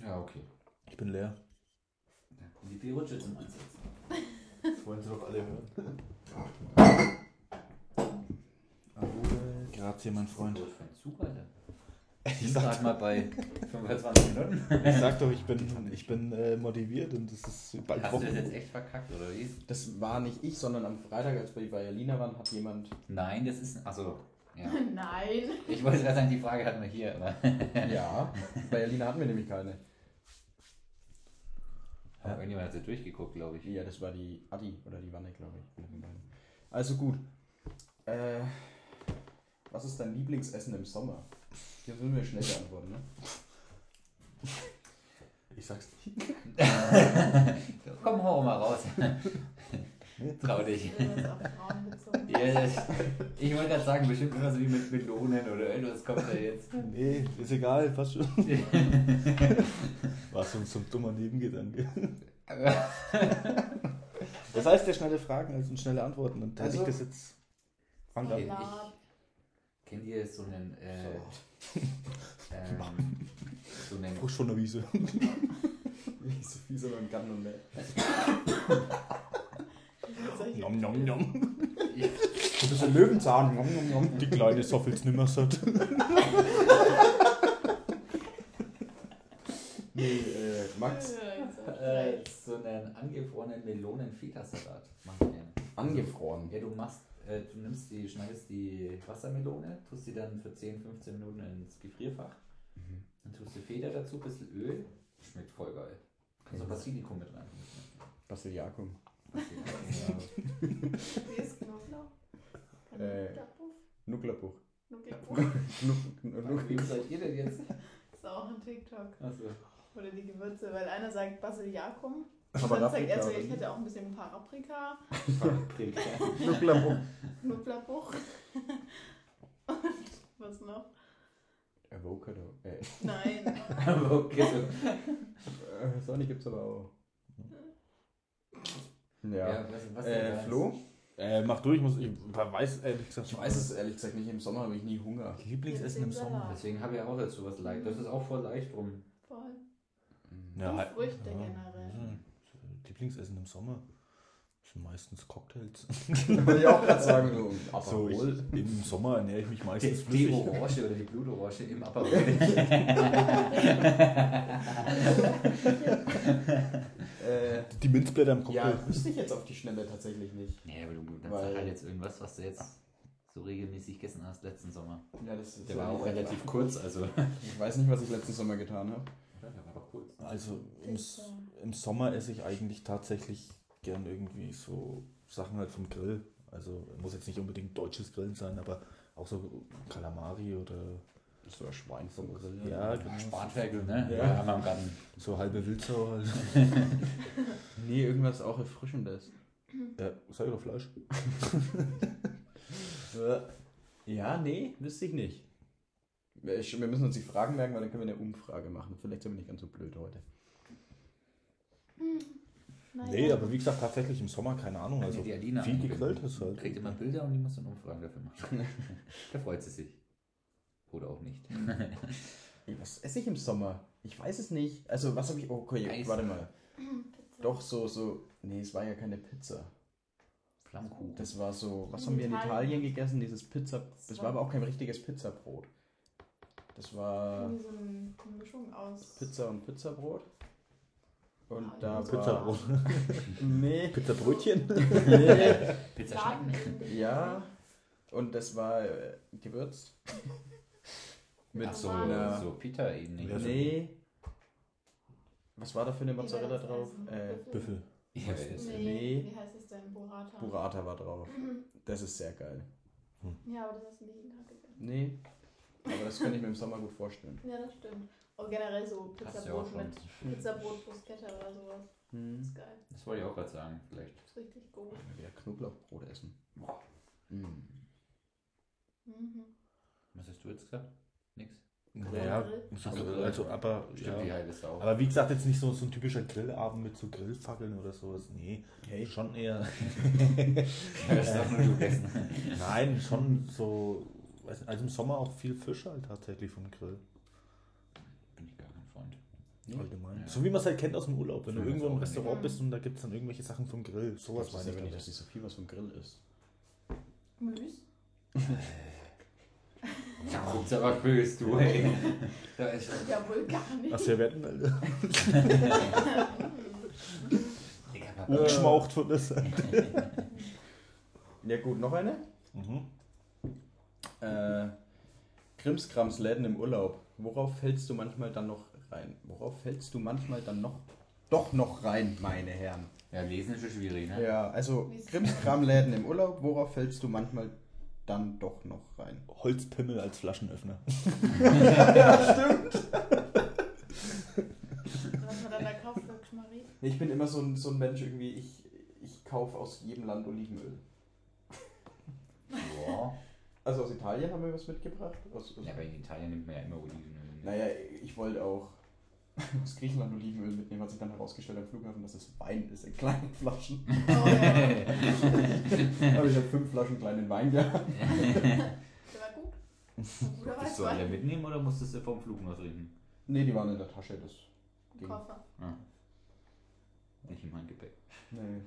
ja, okay. Ich bin leer. Wie viel Rutsche zum Einsatz? Das wollen sie doch alle hören. Grazie, mein Freund. Ich sag, sag mal bei 25 Minuten. ich sag doch, ich bin, ich bin äh, motiviert und es ist bald Hast du das Wochen. jetzt echt verkackt, oder wie? Das war nicht ich, sondern am Freitag, als wir bei Alina waren, hat jemand. Nein, das ist. Also, ja. Nein. Ich wollte gerade sagen, die Frage hatten wir hier, aber. Ja, bei Alina hatten wir nämlich keine. Aber irgendjemand hat sie durchgeguckt, glaube ich. Ja, das war die Adi oder die Wanne, glaube ich. Also gut. Äh, Was ist dein Lieblingsessen im Sommer? Hier müssen wir schnell beantworten, ne? Ich sag's nicht. Komm, hau mal raus. Trau dich. Ja, das- ich wollte gerade sagen, bestimmt irgendwas wie mit Melonen oder irgendwas kommt da jetzt. Nee, ist egal, passt schon. War so, so ein dummer Nebengedanke. Das heißt ja schnelle Fragen als schnelle Antworten. Und hätte Also- ich das jetzt. Fang an. Salat. Kennt ihr so einen, äh, ähm, so einen, Frisch von der Wiese. Wie Sophie so beim Gatten und Mäh. Nom, nom, nom. Du bist ein Löwenzahn. Nom, nom, nom. Die kleine Soffels nimmer satt. Nee, äh, Max. äh, so einen angefrorenen Melonen-Feta-Salat machen wir. Angefroren. Ja, du machst, äh, du nimmst die, schneidest die Wassermelone, tust sie dann für 10, 15 Minuten ins Gefrierfach. Dann tust du Feder dazu, ein bisschen Öl. Schmeckt voll geil. Kannst auch Basilikum mit rein. Basiliakum. Wie ist Knoblauch? Äh. Knoblauch. Wie seid ihr denn jetzt? ist auch ein TikTok. Achso. Oder die Gewürze, weil einer sagt Basiliakum. Aber dann sagt er so, Paprika, ich hätte auch ein bisschen Paprika, Nucklerbuch. Knoblauch. Und was noch? Avocado. Äh, Nein. so. äh, Sonny gibt's aber auch. Ja, Ja. was, was Äh, denn Flo? Äh, mach durch, ich, muss, ich weiß ehrlich gesagt Ich weiß es ehrlich gesagt nicht. Im Sommer habe ich nie Hunger. Lieblingsessen im Sommer. Deswegen habe ich auch jetzt sowas leicht. Das ist auch voll leicht drum. Voll. Ja, Und halt- Früchte ja, generell. ja, Lieblingsessen im Sommer sind meistens Cocktails. Wollte ich auch gerade sagen, so So, ich, Aperol. Im Sommer ernähre ich mich Die, meistens die flüssig. Orange oder die Blutorange im. Äh, Die Minzblätter im Cocktail. ja, wüsste ich jetzt auf die Schnelle tatsächlich nicht. nee, aber du dann Weil- sag halt jetzt irgendwas, was du jetzt so regelmäßig gegessen hast letzten Sommer. Ja, das ist Der war auch relativ kurz, also. Ich weiß nicht, was ich letzten Sommer getan habe. Der war doch kurz. Also im, im Sommer esse ich eigentlich tatsächlich gern irgendwie so Sachen halt vom Grill. Also muss jetzt nicht unbedingt deutsches Grillen sein, aber auch so Kalamari oder So ein Schwein vom Grill. Ja, genau. Spanferkel, ne? Ja. Ja, haben wir am Garten. So halbe Wildsau halt. Nee, irgendwas auch Erfrischendes. Ja, sag ich doch Fleisch. Ja, nee, wüsste ich nicht. Ich- Wir müssen uns die Fragen merken, weil dann können wir eine Umfrage machen. Vielleicht sind wir nicht ganz so blöd heute. Naja. Nee, aber wie gesagt, tatsächlich im Sommer, keine Ahnung. Also die Alina viel gegrillt ist halt. Kriegt immer Bilder und die muss dann Umfragen dafür machen. da freut sie sich. Oder auch nicht. Was esse ich im Sommer? Ich weiß es nicht. Also, was habe ich. Oh, okay, Eis. warte mal. Pizza. Doch, so, so. Nee, es war ja keine Pizza. Flammkuchen. Das war so. Was In haben wir in Italien. Gegessen? Dieses Pizza. Das war aber auch kein richtiges Pizzabrot. Das war Irgendwie so ein- eine Mischung aus. Pizza und Pizzabrot. Und Ah, da. Pizzabrot. war. Nee. Pizzabrötchen? nee. Pizza irgendwie. Ja. Und das war äh, gewürzt. Mit Ja, So, einer. so so- Nee. Was war da für eine Mozzarella drauf? Essen? Äh, Büffel. Ja, ist- Nee, Nee. wie heißt es denn? Burrata. Burrata war drauf. Das ist sehr geil. Ja, aber das hast du nicht jeden Tag gegessen. Nee. Aber das könnte ich mir im Sommer gut vorstellen. Ja, das stimmt. Und generell so ja Pizzabrot mit Pizzabrot, Bruschetta oder sowas. Hm. ist geil. Das wollte ich auch gerade sagen, vielleicht. ist richtig gut. Wieder Knoblauchbrot essen. Mm. Mhm. Was hast du jetzt gesagt? Nix? Naja, Grill. so, Also, also, aber, Stimmt, die ja. aber wie gesagt, jetzt nicht so, so ein typischer Grillabend mit so Grillfackeln oder sowas. Nee, Hey. schon eher. das. Nein, schon so. Also im Sommer auch viel Fisch halt tatsächlich vom Grill. Bin ich gar kein Allgemein. Ja. So wie man es halt kennt aus dem Urlaub. Wenn So du irgendwo im. Restaurant bist und da gibt es dann irgendwelche Sachen vom Grill. Sowas Was meine weiß ich. nicht, damit. dass die so viel was vom Grill ist. Müs. Da guckt's aber böse, du, ey. Da ist Ja, wohl gar nicht. Was wir wetten, Alter. Digga, Papa. Geschmaucht von der Seite. Ja gut, noch eine? Mhm. Äh, Krimskrams Läden im Urlaub. Worauf fällst du manchmal dann noch rein? Worauf fällst du manchmal dann noch doch noch rein, meine Herren? Ja, lesen ist schon schwierig, ne? Ja, also Wie ist- Krimskram Läden im Urlaub. Worauf fällst du manchmal dann doch noch rein. Holzpimmel als Flaschenöffner. ja, stimmt. Was man dann da kauft Geschmack. Ich bin immer so ein, so ein Mensch irgendwie, ich, ich kaufe aus jedem Land Olivenöl. Ja. Also aus Italien haben wir was mitgebracht. Aus, aus, ja, aber in Italien nimmt man ja immer Olivenöl. Naja, ich wollte auch aus Griechenland Olivenöl mitnehmen, hat sich dann herausgestellt am Flughafen, dass es Wein ist in kleinen Flaschen. Oh ja. Aber ich habe fünf Flaschen kleinen Wein gehabt. Der war gut. Guter Musstest du alle mitnehmen oder musstest du vom Flug noch trinken? Nee, die waren in der Tasche, das Im ging. Koffer. Ah. Nicht in mein Gepäck. Nee.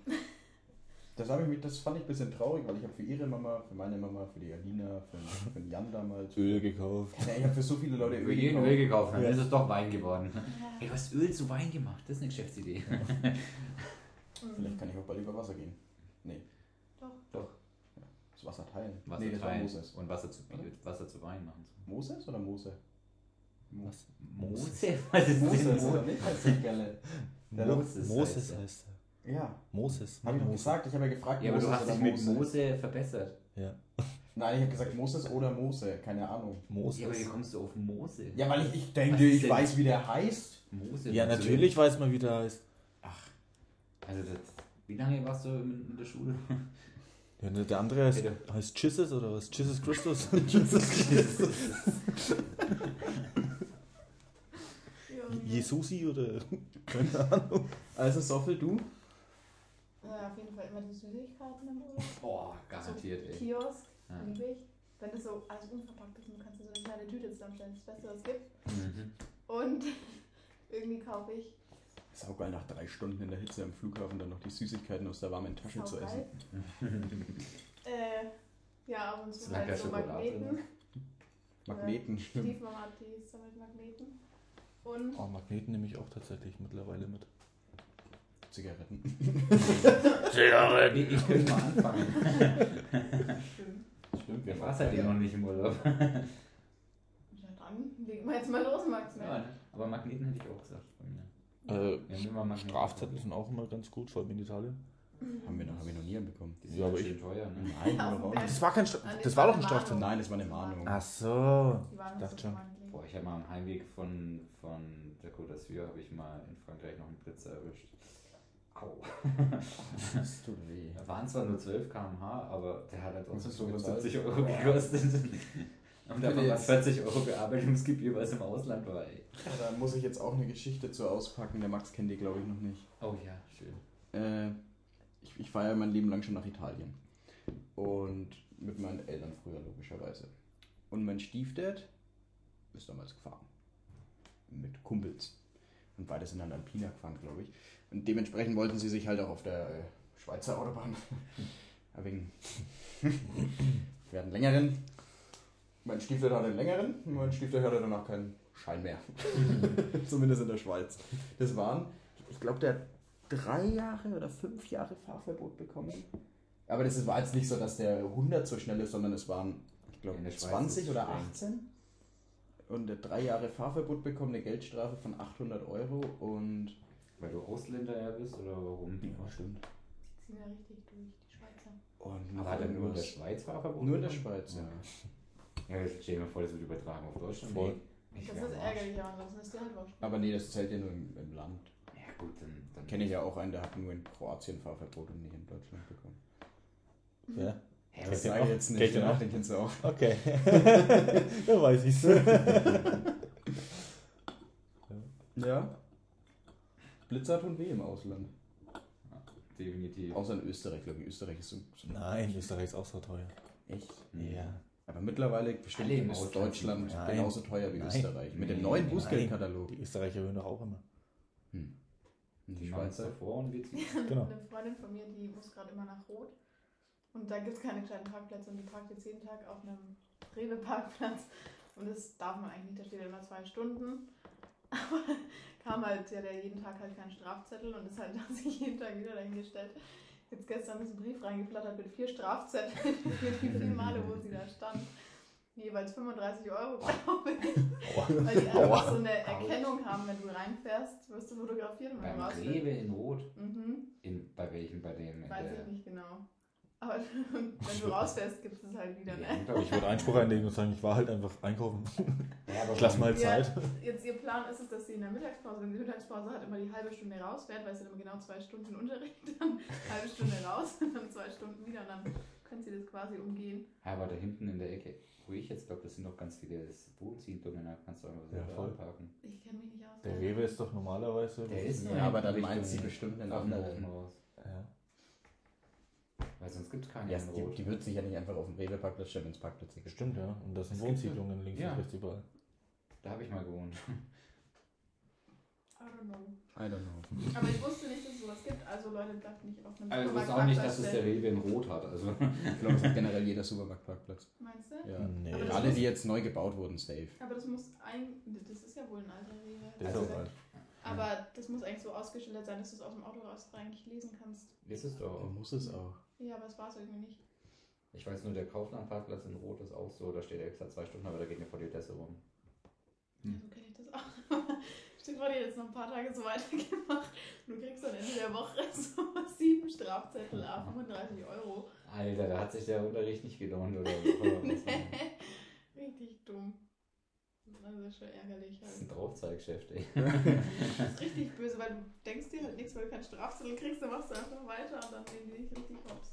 Das, ich mich, das fand ich ein bisschen traurig, weil ich habe für ihre Mama, für meine Mama, für die Alina, für, für den Jan damals. Öl gekauft. Ja, ich habe für so viele Leute Für Öl jeden gekauft. Öl gekauft, dann Ja. ist es doch Wein geworden. Ja. Du hast Öl zu Wein gemacht, das ist eine Geschäftsidee. Vielleicht Mhm. kann ich auch bald über Wasser gehen. Nee. Doch. Doch. Das Wasser teilen. Wasser nee, das war teilen Moses. und Wasser zu, Wasser zu Wein machen. Moses oder Mose? Was? Mose? Was ist Moses. Ja, doch. Moses Moses heißt er. Ja, Moses. habe ich doch Moses. gesagt. Ich habe ja gefragt, Ja, aber du Moses hast oder dich mit Mose. Mose verbessert. Ja. Nein, ich habe gesagt Moses oder Mose. Keine Ahnung. Moses. Ja, aber wie kommst du auf Mose? Ja, weil ich, ich denke, ich denn- weiß, wie der heißt. Mose. Ja, natürlich weiß man, wie der heißt. Also das, wie lange warst du in, in der Schule? Ja, ne, der andere heißt, Bitte. heißt Jesus oder was? Jesus Christus? Junge. Jesusi oder? Keine Ahnung. Also Soffel, du? Ja, auf jeden Fall immer die Süßigkeiten im Urlaub. Boah, garantiert, so ey. Kiosk, Ja. liebe ich. Wenn das so alles unverpackt ist und du kannst dir so eine kleine Tüte zusammenstellen, das Beste, was es gibt. Mhm. Und irgendwie kaufe ich Ist auch geil, nach drei Stunden in der Hitze am Flughafen dann noch die Süßigkeiten aus der warmen Tasche zu essen. Äh, ja, ab und zu halt so Magneten. Magneten, stimmt. Stiefmama hat die sammelt Magneten. Und Oh, Magneten nehme ich auch tatsächlich mittlerweile mit. Zigaretten. Zigaretten! Ich, ich könnte mal anfangen. stimmt. Stimmt, Wir waren halt ja noch nicht im Urlaub. Ja, dann legen wir jetzt mal los, Max. Ne? Ja, aber Magneten hätte ich auch gesagt bei mir. Äh, Ja. Strafzettel sind auch immer ganz gut, vor allem in Italien. Haben wir noch, haben wir noch nie bekommen. Die sind Ja, ja, aber ich- teuer, ne? Nein, Berg. nicht. Das war kein Stra Das war doch ein Strafzettel. Nein, das war eine Mahnung. Ach so. Waren Dachte schon. Boah, ich habe mal am Heimweg von, von der Côte d'Azur habe ich mal in Frankreich noch einen Blitzer erwischt. Au. Das tut weh. Da waren zwar nur 12 km/h, aber der hat halt trotzdem Was hast du 75 bezahlt? Euro gekostet. Und Bin waren jetzt- 40 Euro Bearbeitungsgebühr, weil es im Ausland war. Ey. Ja, da muss ich jetzt auch eine Geschichte zu auspacken. Der Max kennt die, glaube ich, noch nicht. Oh ja, schön. Äh, ich, ich fahre ja mein Leben lang schon nach Italien. Und mit meinen Eltern früher, logischerweise. Und mein Stiefdad ist damals gefahren. Mit Kumpels. Und beide sind dann Alpina gefahren, glaube ich. Und dementsprechend wollten sie sich halt auch auf der äh, Schweizer Autobahn wir hatten einen längeren. Mein Stiefdad hatte einen längeren mein Stiefdad hatte danach keinen Schein mehr. Zumindest in der Schweiz. Das waren, ich glaube, der hat drei Jahre oder fünf Jahre Fahrverbot bekommen. Aber das war jetzt nicht so, dass der 100 so schnell ist, sondern es waren, ich glaube, In der Schweiz 20 ist oder streng. 18. Und der drei Jahre Fahrverbot bekommen, eine Geldstrafe von 800 Euro und. Weil du Ausländer ja bist oder warum? Ja, stimmt. Die ziehen ja richtig durch, die Schweizer. Und hat er nur in der Schweiz Fahrverbot? Nur in der? Schweiz, ja. Ja, jetzt stell dir mal vor, das wird übertragen auf Deutschland. Voll. Nee, ich Das ist ärgerlich, aber ansonsten ist die wurscht. Aber nee, das zählt ja nur im, im Land. Ja gut, dann... dann Kenne ich ja auch einen, der hat nur in Kroatien Fahrverbot und nicht in Deutschland bekommen. Ja. Hä, Das was den sage auch? ich jetzt nicht, ja, noch? den kennst du auch. Okay. da weiß ich's. Ja. Blitzer tun weh im Ausland. Definitiv. Außer in Österreich, glaube ich. Österreich ist so. so Nein, Österreich ist auch so teuer. Echt? Ja. Aber mittlerweile bestimmt Alle ist Deutschland Nein. genauso teuer wie Nein. Österreich. Mit dem neuen. Bußgeldkatalog. Die Österreicher erhöhen doch auch immer. Hm. Die die Schweizer? davor und wir ziehen. Genau. Eine Freundin von mir, die muss gerade immer nach Rot. Und da gibt es keine kleinen Parkplätze und die parkt jetzt jeden Tag auf einem Rewe-Parkplatz. Und das darf man eigentlich nicht, da steht immer zwei Stunden. Aber kam halt, sie hat ja jeden Tag halt keinen Strafzettel und ist halt da sich jeden Tag wieder dahingestellt. Jetzt gestern ist ein Brief reingeflattert mit vier Strafzetteln für die vier Male, wo sie da stand. Jeweils 35 Euro, glaube ich. Weil die einfach so eine Erkennung haben, wenn du reinfährst, wirst du fotografiert Beim. Rewe in Rot. Mhm, In, bei welchem? Bei dem? weiß ich nicht genau. Aber wenn du rausfährst, gibt es halt wieder, ne? Ich würde Einspruch einlegen und sagen, ich war halt einfach einkaufen. Ja, aber Ich lass mal Ja, Zeit. Jetzt ihr Plan ist es, dass sie in der Mittagspause, wenn die Mittagspause hat, immer die halbe Stunde rausfährt, weil es sind immer genau zwei Stunden Unterricht, dann halbe Stunde raus und dann zwei Stunden wieder und dann können sie das quasi umgehen. Ja, aber da hinten in der Ecke, wo ich jetzt glaube, das sind noch ganz viele Wohnsiedlungen, da kannst du einfach Ja, selber voll. parken. Ich kenne mich nicht aus. Der Rewe ist doch normalerweise. Der ist Ja, aber dann meint sie bestimmt einen anderen. raus. Ja. Weil sonst gibt es keinen Ja, in die, Rot. die wird sich ja nicht einfach auf den Rewe-Parkplatz stellen, wenn es Parkplätze gibt. Stimmt, ja. Und das sind Es Wohnsiedlungen links Ja. und rechts überall. Da habe ich mal gewohnt. I don't know. I don't know. Aber ich wusste nicht, dass es sowas gibt, also Leute, bleibt nicht auf einem Also ich wusste auch nicht, Parkplatz dass es der. Rewe in Rot hat. Also Ich glaube, das hat generell jeder Supermarktparkplatz. Meinst du? Ja. Nee. Alle, die jetzt neu gebaut wurden, safe. Aber das muss ein. Das ist ja wohl ein alter Rewe. Der ist Also, auch alt. aber das muss eigentlich so ausgeschildert sein, dass du es aus dem Auto raus eigentlich lesen kannst. ist es doch. Muss es auch. Ja, aber es war es irgendwie nicht. Ich weiß nur, der Kauflandparkplatz in Rot ist auch so. Da steht extra zwei Stunden, aber da geht eine Politesse rum. Ja, so kenne ich das auch. Stell dir vor, die jetzt noch ein paar Tage so weitergemacht. Du kriegst dann Ende der Woche so sieben Strafzettel ab 35 Euro. Alter, da hat sich der Unterricht nicht gelohnt oder so. Nee. Richtig dumm. Das ist schon ärgerlich Das ist ein halt. Draufzeiggeschäft, ey. Das ist richtig böse, weil du denkst dir halt nichts, weil du keinen Strafzettel kriegst, dann machst du einfach weiter und dann nehmen die dich richtig hops.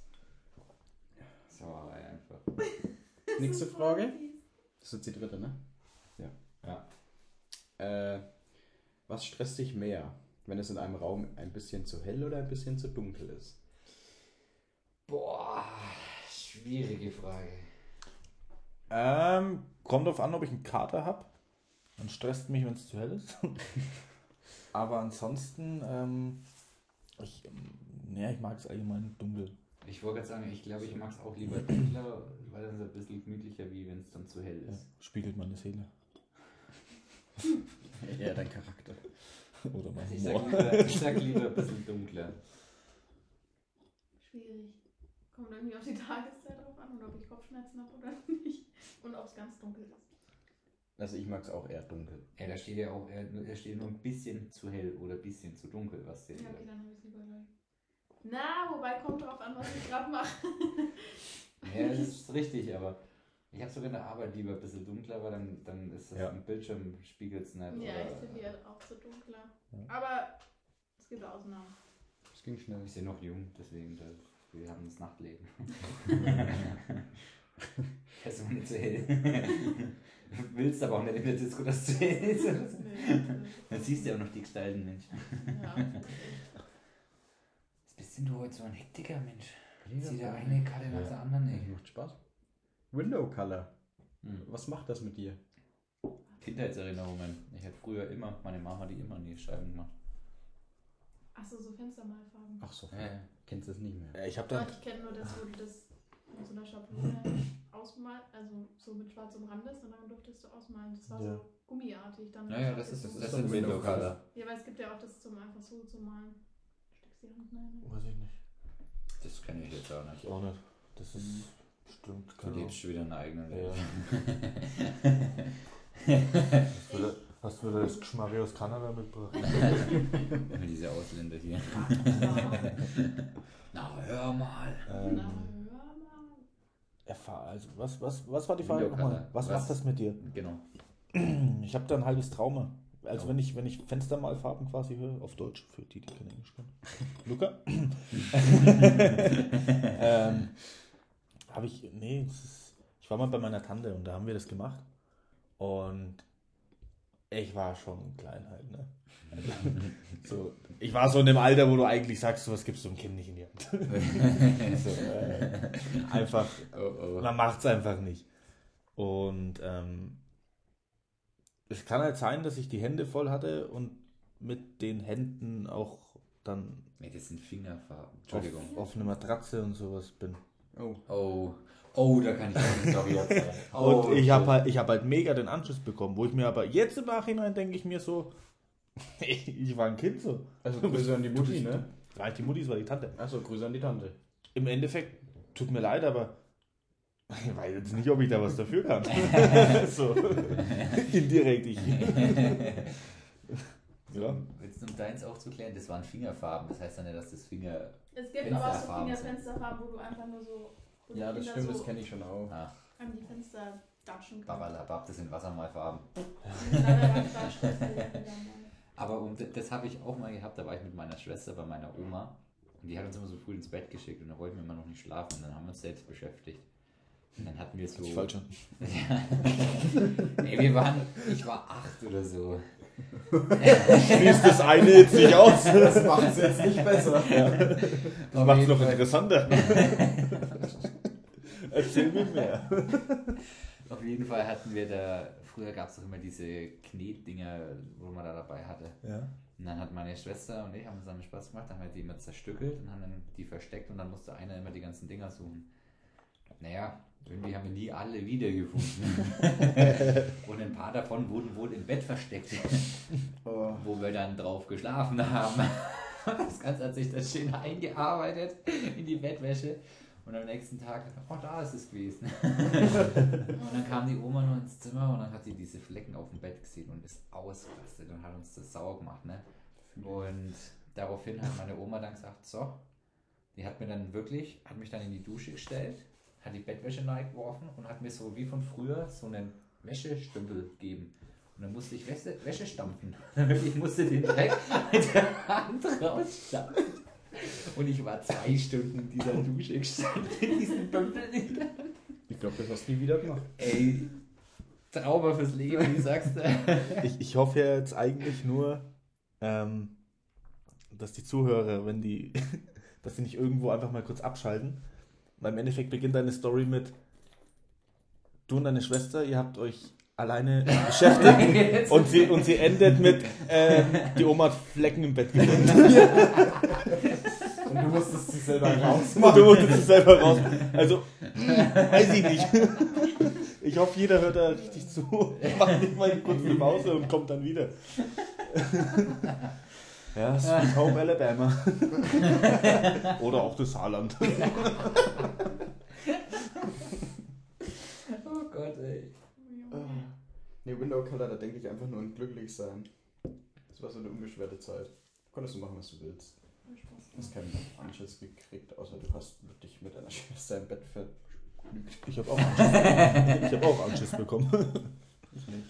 Sauerei einfach. Nächste Frage. Das ist jetzt die dritte, ne? Ja. Ja. Äh, was stresst dich mehr, wenn es in einem Raum ein bisschen zu hell oder ein bisschen zu dunkel ist? Boah, schwierige Frage. Ähm, kommt drauf an, ob ich einen Kater habe. Dann stresst mich, wenn es zu hell ist. Aber ansonsten, ähm, ich, ähm, ja, ich mag es allgemein dunkel. Ich wollte gerade sagen, ich glaube, ich mag es auch lieber dunkler, weil dann ist es ein bisschen gemütlicher, wie wenn es dann zu hell Ja, ist. spiegelt meine Seele. Ja, dein Charakter. Oder mein Also ich sag, Humor. lieber, ich sag lieber ein bisschen dunkler. Schwierig. Kommt irgendwie auf die Tageszeit drauf an und ob ich Kopfschmerzen habe oder nicht. Und ob es ganz dunkel ist. Also ich mag es auch eher dunkel. Ja, da steht ja auch, er, er steht nur ein bisschen zu hell oder ein bisschen zu dunkel, was der Ja, okay, dann habe ich es lieber gleich. Na, wobei kommt drauf an, was ich gerade mache. Ja, das ist richtig, aber ich habe sogar in der Arbeit lieber ein bisschen dunkler, weil dann, dann ist das Ja. im Bildschirm spiegelt es nicht. Ja, oder, ich finde die halt auch so dunkler. Ja. Aber es gibt Ausnahmen. Das ging schnell. Wir sind noch jung, deswegen das, wir haben das Nachtleben. Das ist nicht zu. Du willst aber auch nicht in der Disco, dass hell ist. Nee, Dann siehst du ja auch noch die Gestalten, Mensch. ja. Was bist denn du heute so ein Hektiker, Mensch? Sieh der eine Karte nach Ja. der anderen, ey. macht Spaß. Window Color. Hm. Was macht das mit dir? Kindheitserinnerungen. Ich hätte früher immer, meine Mama die immer in die Scheiben gemacht. Achso, so Fenstermalfarben. Ach so. Ja, ja. Kennst du das nicht mehr? Ja, ich habe dann. ich kenne nur das, wo du das mit so einer Schablone ausmalt, also so mit schwarzem Rand ist und dann durftest du ausmalen. Das war Ja. so gummiartig. Dann Ja, ja, das ist, so- das so ist ein Window Color. Ja, weil es gibt ja auch das zum einfach so zu malen. Steckst die Hand rein. Weiß ich nicht. Das kenne ich jetzt auch nicht. Ich auch nicht. Das ist bestimmt Du keine lebst schon wieder in einer eigenen Ja. Welt. Du wieder- Hast du das Geschmack aus Kanada mitgebracht? Diese Ausländer hier. Na, hör mal. Na, ähm, hör mal. also was, was, was war die Frage nochmal? Was, Was? macht das mit dir? Genau. Ich habe da ein halbes Trauma. Also Oh. wenn ich, wenn ich Fenstermalfarben quasi höre, auf Deutsch, für die, die kein Englisch können. Luca? ähm, habe ich, nee, ist, ich war mal bei meiner Tante und da haben wir das gemacht. Und ich war schon klein halt, ne? Also, so, ich war so in dem Alter, wo du eigentlich sagst, sowas gibst du dem Kind nicht in die Hand. so, äh, einfach, Oh, oh. man macht es einfach nicht. Und ähm, es kann halt sein, dass ich die Hände voll hatte und mit den Händen auch dann Nee, das sind Fingerfarben. auf, Entschuldigung. auf eine Matratze und sowas bin. Oh. Oh. Oh, da kann ich auch eine Story erzählen. Oh, und ich habe halt, ich hab halt mega den Anschluss bekommen, wo ich mir aber jetzt im Nachhinein denke ich mir so, ich war ein Kind so. Also Grüße an die Mutti, ne? Nicht die Mutti, es war die Tante. Achso, Grüße an die Tante. Im Endeffekt, tut mir leid, aber ich weiß jetzt nicht, ob ich da was dafür kann. so, indirekt ich. ja. Willst um deins aufzuklären, das waren Fingerfarben. Das heißt ja nicht, dass das Finger. Es gibt aber auch so. Fingerfensterfarben, wo du einfach nur so. Ja, das stimmt, so das kenne ich schon auch. Ah, An die Fenster datschen können. Babalabab, das sind Wassermalfarben. Aber ja um, das habe ich auch mal gehabt, da war ich mit meiner Schwester bei meiner Oma. Und die hat uns immer so früh ins Bett geschickt und da wollten wir immer noch nicht schlafen. Und dann haben wir uns selbst beschäftigt. Und dann hatten wir so. Ich falsch. Ey, wir waren, ich war acht oder so. Schließt das eine jetzt nicht aus. Das macht es jetzt nicht besser. Das macht es noch interessanter. Erzähl mir mehr. Auf jeden Fall hatten wir da, früher gab es doch immer diese Knetdinger, wo man da dabei hatte. Ja. Und dann hat meine Schwester und ich haben uns dann Spaß gemacht, dann haben wir die immer zerstückelt und haben dann die versteckt und dann musste einer immer die ganzen Dinger suchen. Naja, irgendwie haben wir nie alle wiedergefunden. und ein paar davon wurden wohl im Bett versteckt, Oh, wo wir dann drauf geschlafen haben. Das Ganze hat sich dann schön eingearbeitet in die Bettwäsche. Und am nächsten Tag, oh, da ist es gewesen. Und dann kam die Oma nur ins Zimmer und dann hat sie diese Flecken auf dem Bett gesehen und ist ausgerastet und hat uns das sauer gemacht. Ne? Und daraufhin hat meine Oma dann gesagt, so, die hat mir dann wirklich, hat mich dann in die Dusche gestellt, hat die Bettwäsche neu geworfen und hat mir so wie von früher so einen Wäschestümpel gegeben. Und dann musste ich Wäsche, Wäsche stampfen. Ich musste den Dreck mit der Hand rausstampfen. Und ich war zwei Stunden in dieser Dusche gestanden, in diesem Dümpel. ich glaube, das hast du nie wieder gemacht. Ey, Trauma fürs Leben, wie sagst du? Ich, ich hoffe ja jetzt eigentlich nur, ähm, dass die Zuhörer, wenn die, dass die nicht irgendwo einfach mal kurz abschalten. Weil im Endeffekt beginnt deine Story mit, du und deine Schwester, ihr habt euch alleine beschäftigt und sie, und sie endet mit, ähm, die Oma hat Flecken im Bett gefunden. Und du musstest sie selber rausmachen. du musstest es selber raus. Also, weiß ich nicht. Ich hoffe, jeder hört da richtig zu. Macht nicht mal kurz eine Pause und kommt dann wieder. Ja, Sweet Home Alabama. Oder auch das Saarland. Oh Gott, ey. Nee, Window Color, da denke ich einfach nur an glücklich sein. Das war so eine unbeschwerte Zeit. Konntest du machen, was du willst. Du hast keinen Anschiss gekriegt, außer du hast dich mit deiner Schwester im Bett vergnügt. Ich habe auch Anschiss. Ich habe auch Anschiss bekommen. Ich nicht.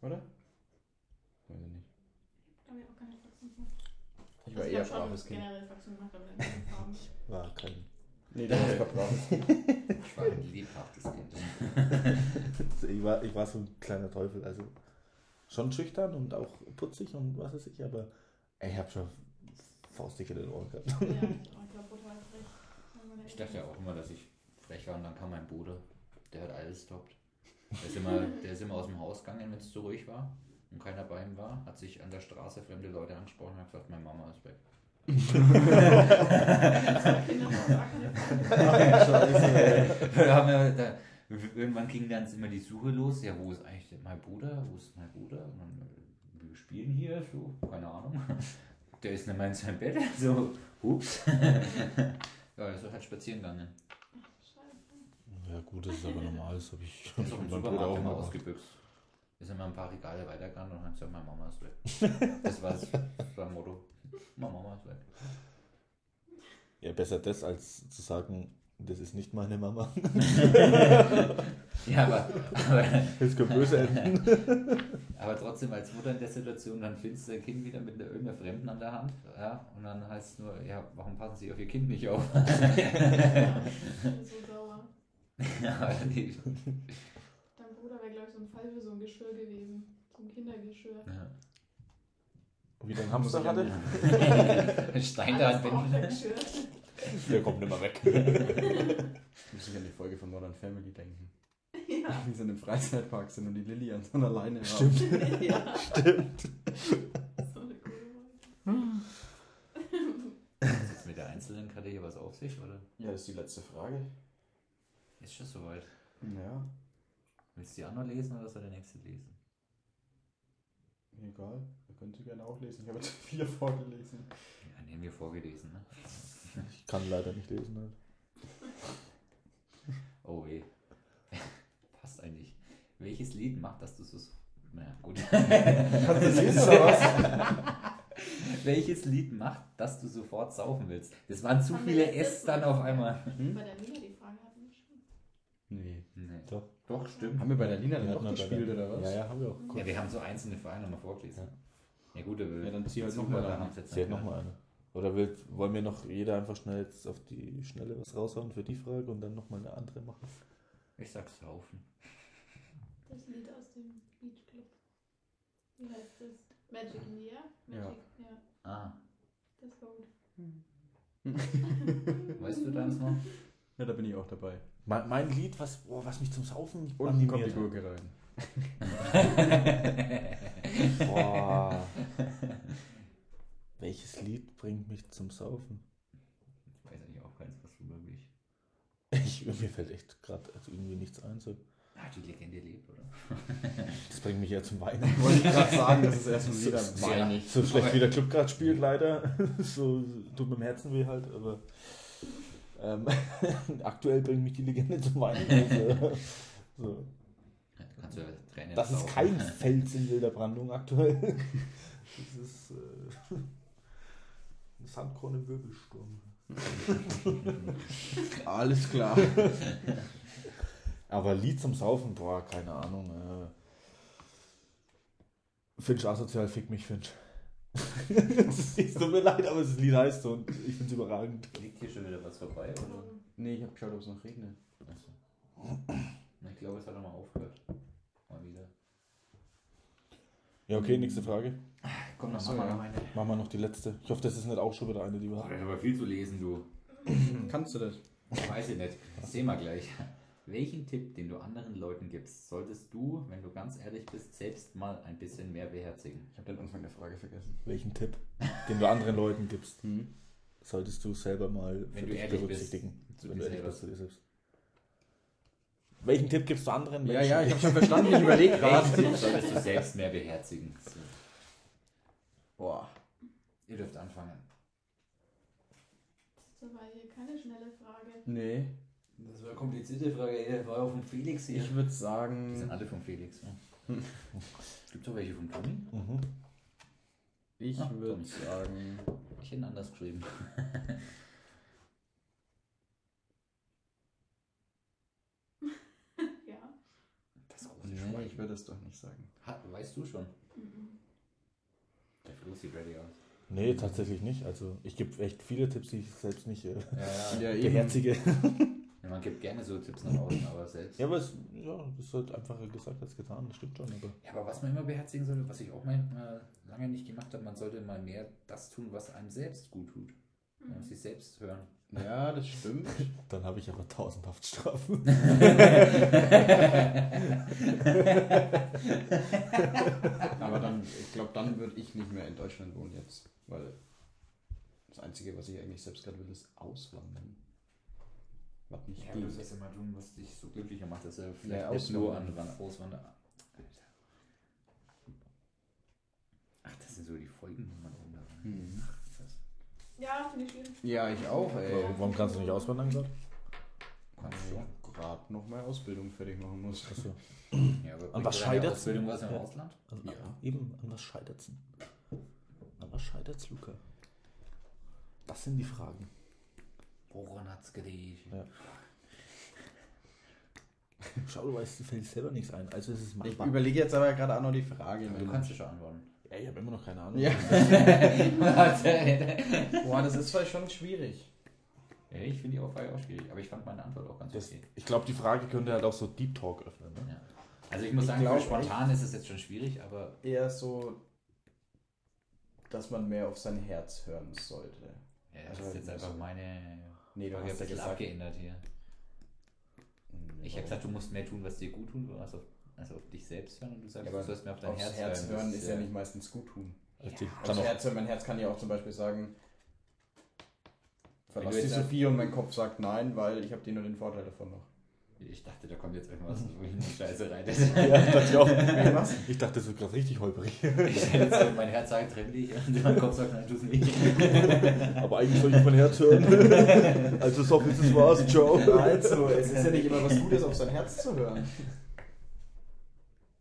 Oder? Weiß ich nicht. Ich auch keine Faxen gemacht. Ich war Also eher braves Kind. generell Faxen gemacht, aber Farben. War kein. Nee, das braves Kind. Ich war ein lebhaftes Kind. Ich war, ich war so ein kleiner Teufel. Also schon schüchtern und auch putzig und was weiß ich, aber ey, ich habe schon faustdicke in den Ohren gehabt. Ja, ich glaube, brutal frech. Ich dachte ja auch immer, dass ich frech war und dann kam mein Bruder, der hat alles stoppt. Der ist immer, der ist immer aus dem Haus gegangen, wenn es zu ruhig war und keiner bei ihm war, hat sich an der Straße fremde Leute angesprochen und hat gesagt, meine Mama ist weg. Haben. Scheiße. Wir haben irgendwann ging dann immer die Suche los. Ja, wo ist eigentlich mein Bruder? Wo ist mein Bruder? Dann, äh, wir spielen hier, so, keine Ahnung. Der ist nicht mehr in seinem Bett, so, hups. Ja, er ist halt spazieren gegangen. Ja gut, das ist aber normal, das habe ich Er ist auch Bruder mal ausgebüxt. Ist immer ein paar Regale weitergegangen und hat gesagt, meine Mama ist weg. Das war sein Motto. Meine Mama ist weg. Ja, besser das, als zu sagen, das ist nicht meine Mama. Ja, aber, aber, Das könnte böse enden. aber trotzdem als Mutter in der Situation, dann findest du ein Kind wieder mit einer irgendeiner Fremden an der Hand. Ja, und dann heißt es nur, ja, warum passen sie auf ihr Kind nicht auf? Ja, ich bin so sauer. ja, die, Dein Bruder wäre, glaube ich, so ein Fall für so ein Geschirr gewesen. So ein Kindergeschirr. ja. Wie dein Hamster hatte? Stein da ein. Geschirr. Der kommt nicht mehr weg. Muss ich an die Folge von Modern Family denken. Ja. Wie sie in einem Freizeitpark sind und die Lilly an so einer Leine Stimmt. ja. Stimmt. So eine coole Ist jetzt mit der einzelnen Karte hier was auf sich, oder? Ja, das ist die letzte Frage. Ist schon soweit. Ja, Willst du die auch noch lesen oder soll der nächste lesen? egal. Ihr könnt sie gerne auch lesen. Ich habe jetzt vier vorgelesen. Ja, nehmen wir vorgelesen, ne? Ich kann leider nicht lesen. Halt. Oh weh. Passt eigentlich. Welches Lied macht, dass du so. Na gut. Kannst du das lesen oder was? Welches Lied macht, dass du sofort saufen willst? Das waren zu Haben viele S dann auf einmal. Hm? Bei der Lila die Frage hatten wir schon. Nee. Nee. Doch. Doch, stimmt. Haben wir bei der Lina dann doch gespielt, der- oder was? Ja, ja, haben wir auch. Ja, wir haben so einzelne Vereine nochmal vorgelesen. Ja, gut, aber Ja, dann zieh halt die noch mal Zuhörer eine. hat nicht nochmal eine. Oder will, wollen wir noch jeder einfach schnell jetzt auf die Schnelle was raushauen für die Frage und dann nochmal eine andere machen? Ich sag saufen. Das Lied aus dem Beach Club. Wie heißt das? Magic in the Air? Ja. Magic, ja. Ah, Das war gut. weißt du deins noch? Ja, da bin ich auch dabei. Mein, mein Lied, was, boah, was mich zum Saufen Unten kommt die animiert Gurke rein. Boah. Welches Lied bringt mich zum Saufen? Ich weiß eigentlich auch keins, was du wirklich. Ich, mir fällt echt gerade also irgendwie nichts ein. So. Ah, die Legende lebt, oder? Das bringt mich eher zum Weinen. Wollte ich gerade sagen, das ist erst mal wieder So- weinig. So schlecht Aber- wie der Club gerade spielt, leider. So tut mir im Herzen weh halt, aber ähm, aktuell bringt mich die Legende zum Weinen. Also, so. Tränen Das ist kein Fels in wilder Brandung aktuell. Das ist äh, ein Sandkorn im Wirbelsturm. Alles klar. Aber Lied zum Saufen, boah, keine Ahnung. Äh, Finch asozial, fick mich, Finch. Es tut mir leid, aber das Lied heißt so und ich finde es überragend. Liegt hier schon wieder was vorbei, oder? Nee, ich habe geschaut, ob es noch regnet. Achso. Ich glaube, es hat nochmal aufgehört. Ja, okay, nächste Frage. Komm, dann machen wir noch eine. Machen wir noch die letzte. Ich hoffe, das ist nicht auch schon wieder eine, die wir haben. das ist aber viel zu lesen, du. Kannst du das? Weiß ich nicht. Sehen wir gleich. Welchen Tipp, den du anderen Leuten gibst, solltest du, wenn du ganz ehrlich bist, selbst mal ein bisschen mehr beherzigen? Ich habe den Anfang der Frage vergessen. Welchen Tipp, den du anderen Leuten gibst, Hm? solltest du selber mal Wenn für du dich ehrlich bist berücksichtigen. zu wenn du ehrlich selber. bist zu dir selbst. Welchen Tipp gibst du anderen Ja, Menschen? ja, ich habe schon verstanden, ich überlege Welchen gerade. Tipp solltest du selbst mehr beherzigen? So. Boah. Ihr dürft anfangen. Das war hier keine schnelle Frage. Nee. Das war eine komplizierte Frage. Der war auch von Felix hier. Ich würde Die sind sagen, alle von Felix. Ja. Gibt es auch welche von Toni? Mhm. ich Ah, würde Tommy. sagen, Ich hätte ihn anders geschrieben. Ja. Das Schwein. ich würde es doch nicht sagen. Ha, weißt du schon? Mhm. Der Flo sieht ready aus. Nee, tatsächlich nicht. Also ich gebe echt viele Tipps, die ich selbst nicht äh, Ja, Ja, beherzige. Ja, man gibt gerne so Tipps nach außen, aber selbst. Ja, aber es ja, das ist halt einfacher gesagt als getan, das stimmt schon. Aber Ja, aber was man immer beherzigen sollte, was ich auch manchmal lange nicht gemacht habe, man sollte mal mehr das tun, was einem selbst gut tut. Man muss sich selbst hören. Ja, das stimmt. dann habe ich aber tausend Haftstrafen. Aber dann, ich glaube, dann würde ich nicht mehr in Deutschland wohnen jetzt. Weil das Einzige, was ich eigentlich selbst gerade will, ist auswandern. Was nicht Ja, geht. du sollst immer tun, was dich so glücklicher macht, dass er Ja, vielleicht nicht nur an auswandern. Wan- Auswandern. Ach, das sind so die Folgen, die man ändert. Mhm. Ja, finde ich schwierig. Ja, ich auch, ey. Warum, warum kannst du nicht auswandern gerade? kannst ich gerade noch mal Ausbildung fertig machen muss. Achso. Ja, aber An was deine scheitert's? Ausbildung was im Ja. Ausland? Also, Ja. Eben, an was scheitert's denn? An was scheitert's, Luca? Das sind die Fragen. Woran hat's gelegen? Ja. Schau, du weißt, dir fällt selber nichts ein. Also es ist mein Ich überlege jetzt aber gerade auch noch die Frage. Aber du kannst ja schon antworten. Ja, ich habe immer noch keine Ahnung. Ja. Boah, das ist vielleicht schon schwierig. ich finde die Frage auch schwierig, aber ich fand meine Antwort auch ganz Das, okay. ich glaube, die Frage könnte halt auch so Deep Talk öffnen. Ne? Ja. Also ich muss Ich sagen, glaub spontan ist es jetzt schon schwierig, aber Eher so, dass man mehr auf sein Herz hören sollte. ja, das Also, ist jetzt einfach meine Nee, du Frage ein bisschen abgeändert hier. Hm, Ich habe gesagt, du musst mehr tun, was dir gut tut, also, also auf dich selbst hören und du sagst, Ja, du aber sollst mehr auf dein aufs Herz, Herz, hören Das ist ja nicht meistens gut tun. Richtig. Ja, auch, Herz hören, mein Herz kann ja auch zum Beispiel sagen, verlass die Sophie und mein Kopf sagt nein, weil ich habe dir nur den Vorteil davon noch. Ich dachte, da kommt jetzt irgendwas, wo ich in die Scheiße reite. ja, ich dachte auch. Was? Ich dachte, das wird gerade richtig holperig. Ich stelle jetzt mein Herz sagt, trenn dich und mein Kopf sagt, nein, tu's nicht. Aber eigentlich soll ich mein Herz hören. Also so viel das war's. Ciao. Also, es ist ja nicht immer was Gutes, auf sein Herz zu hören.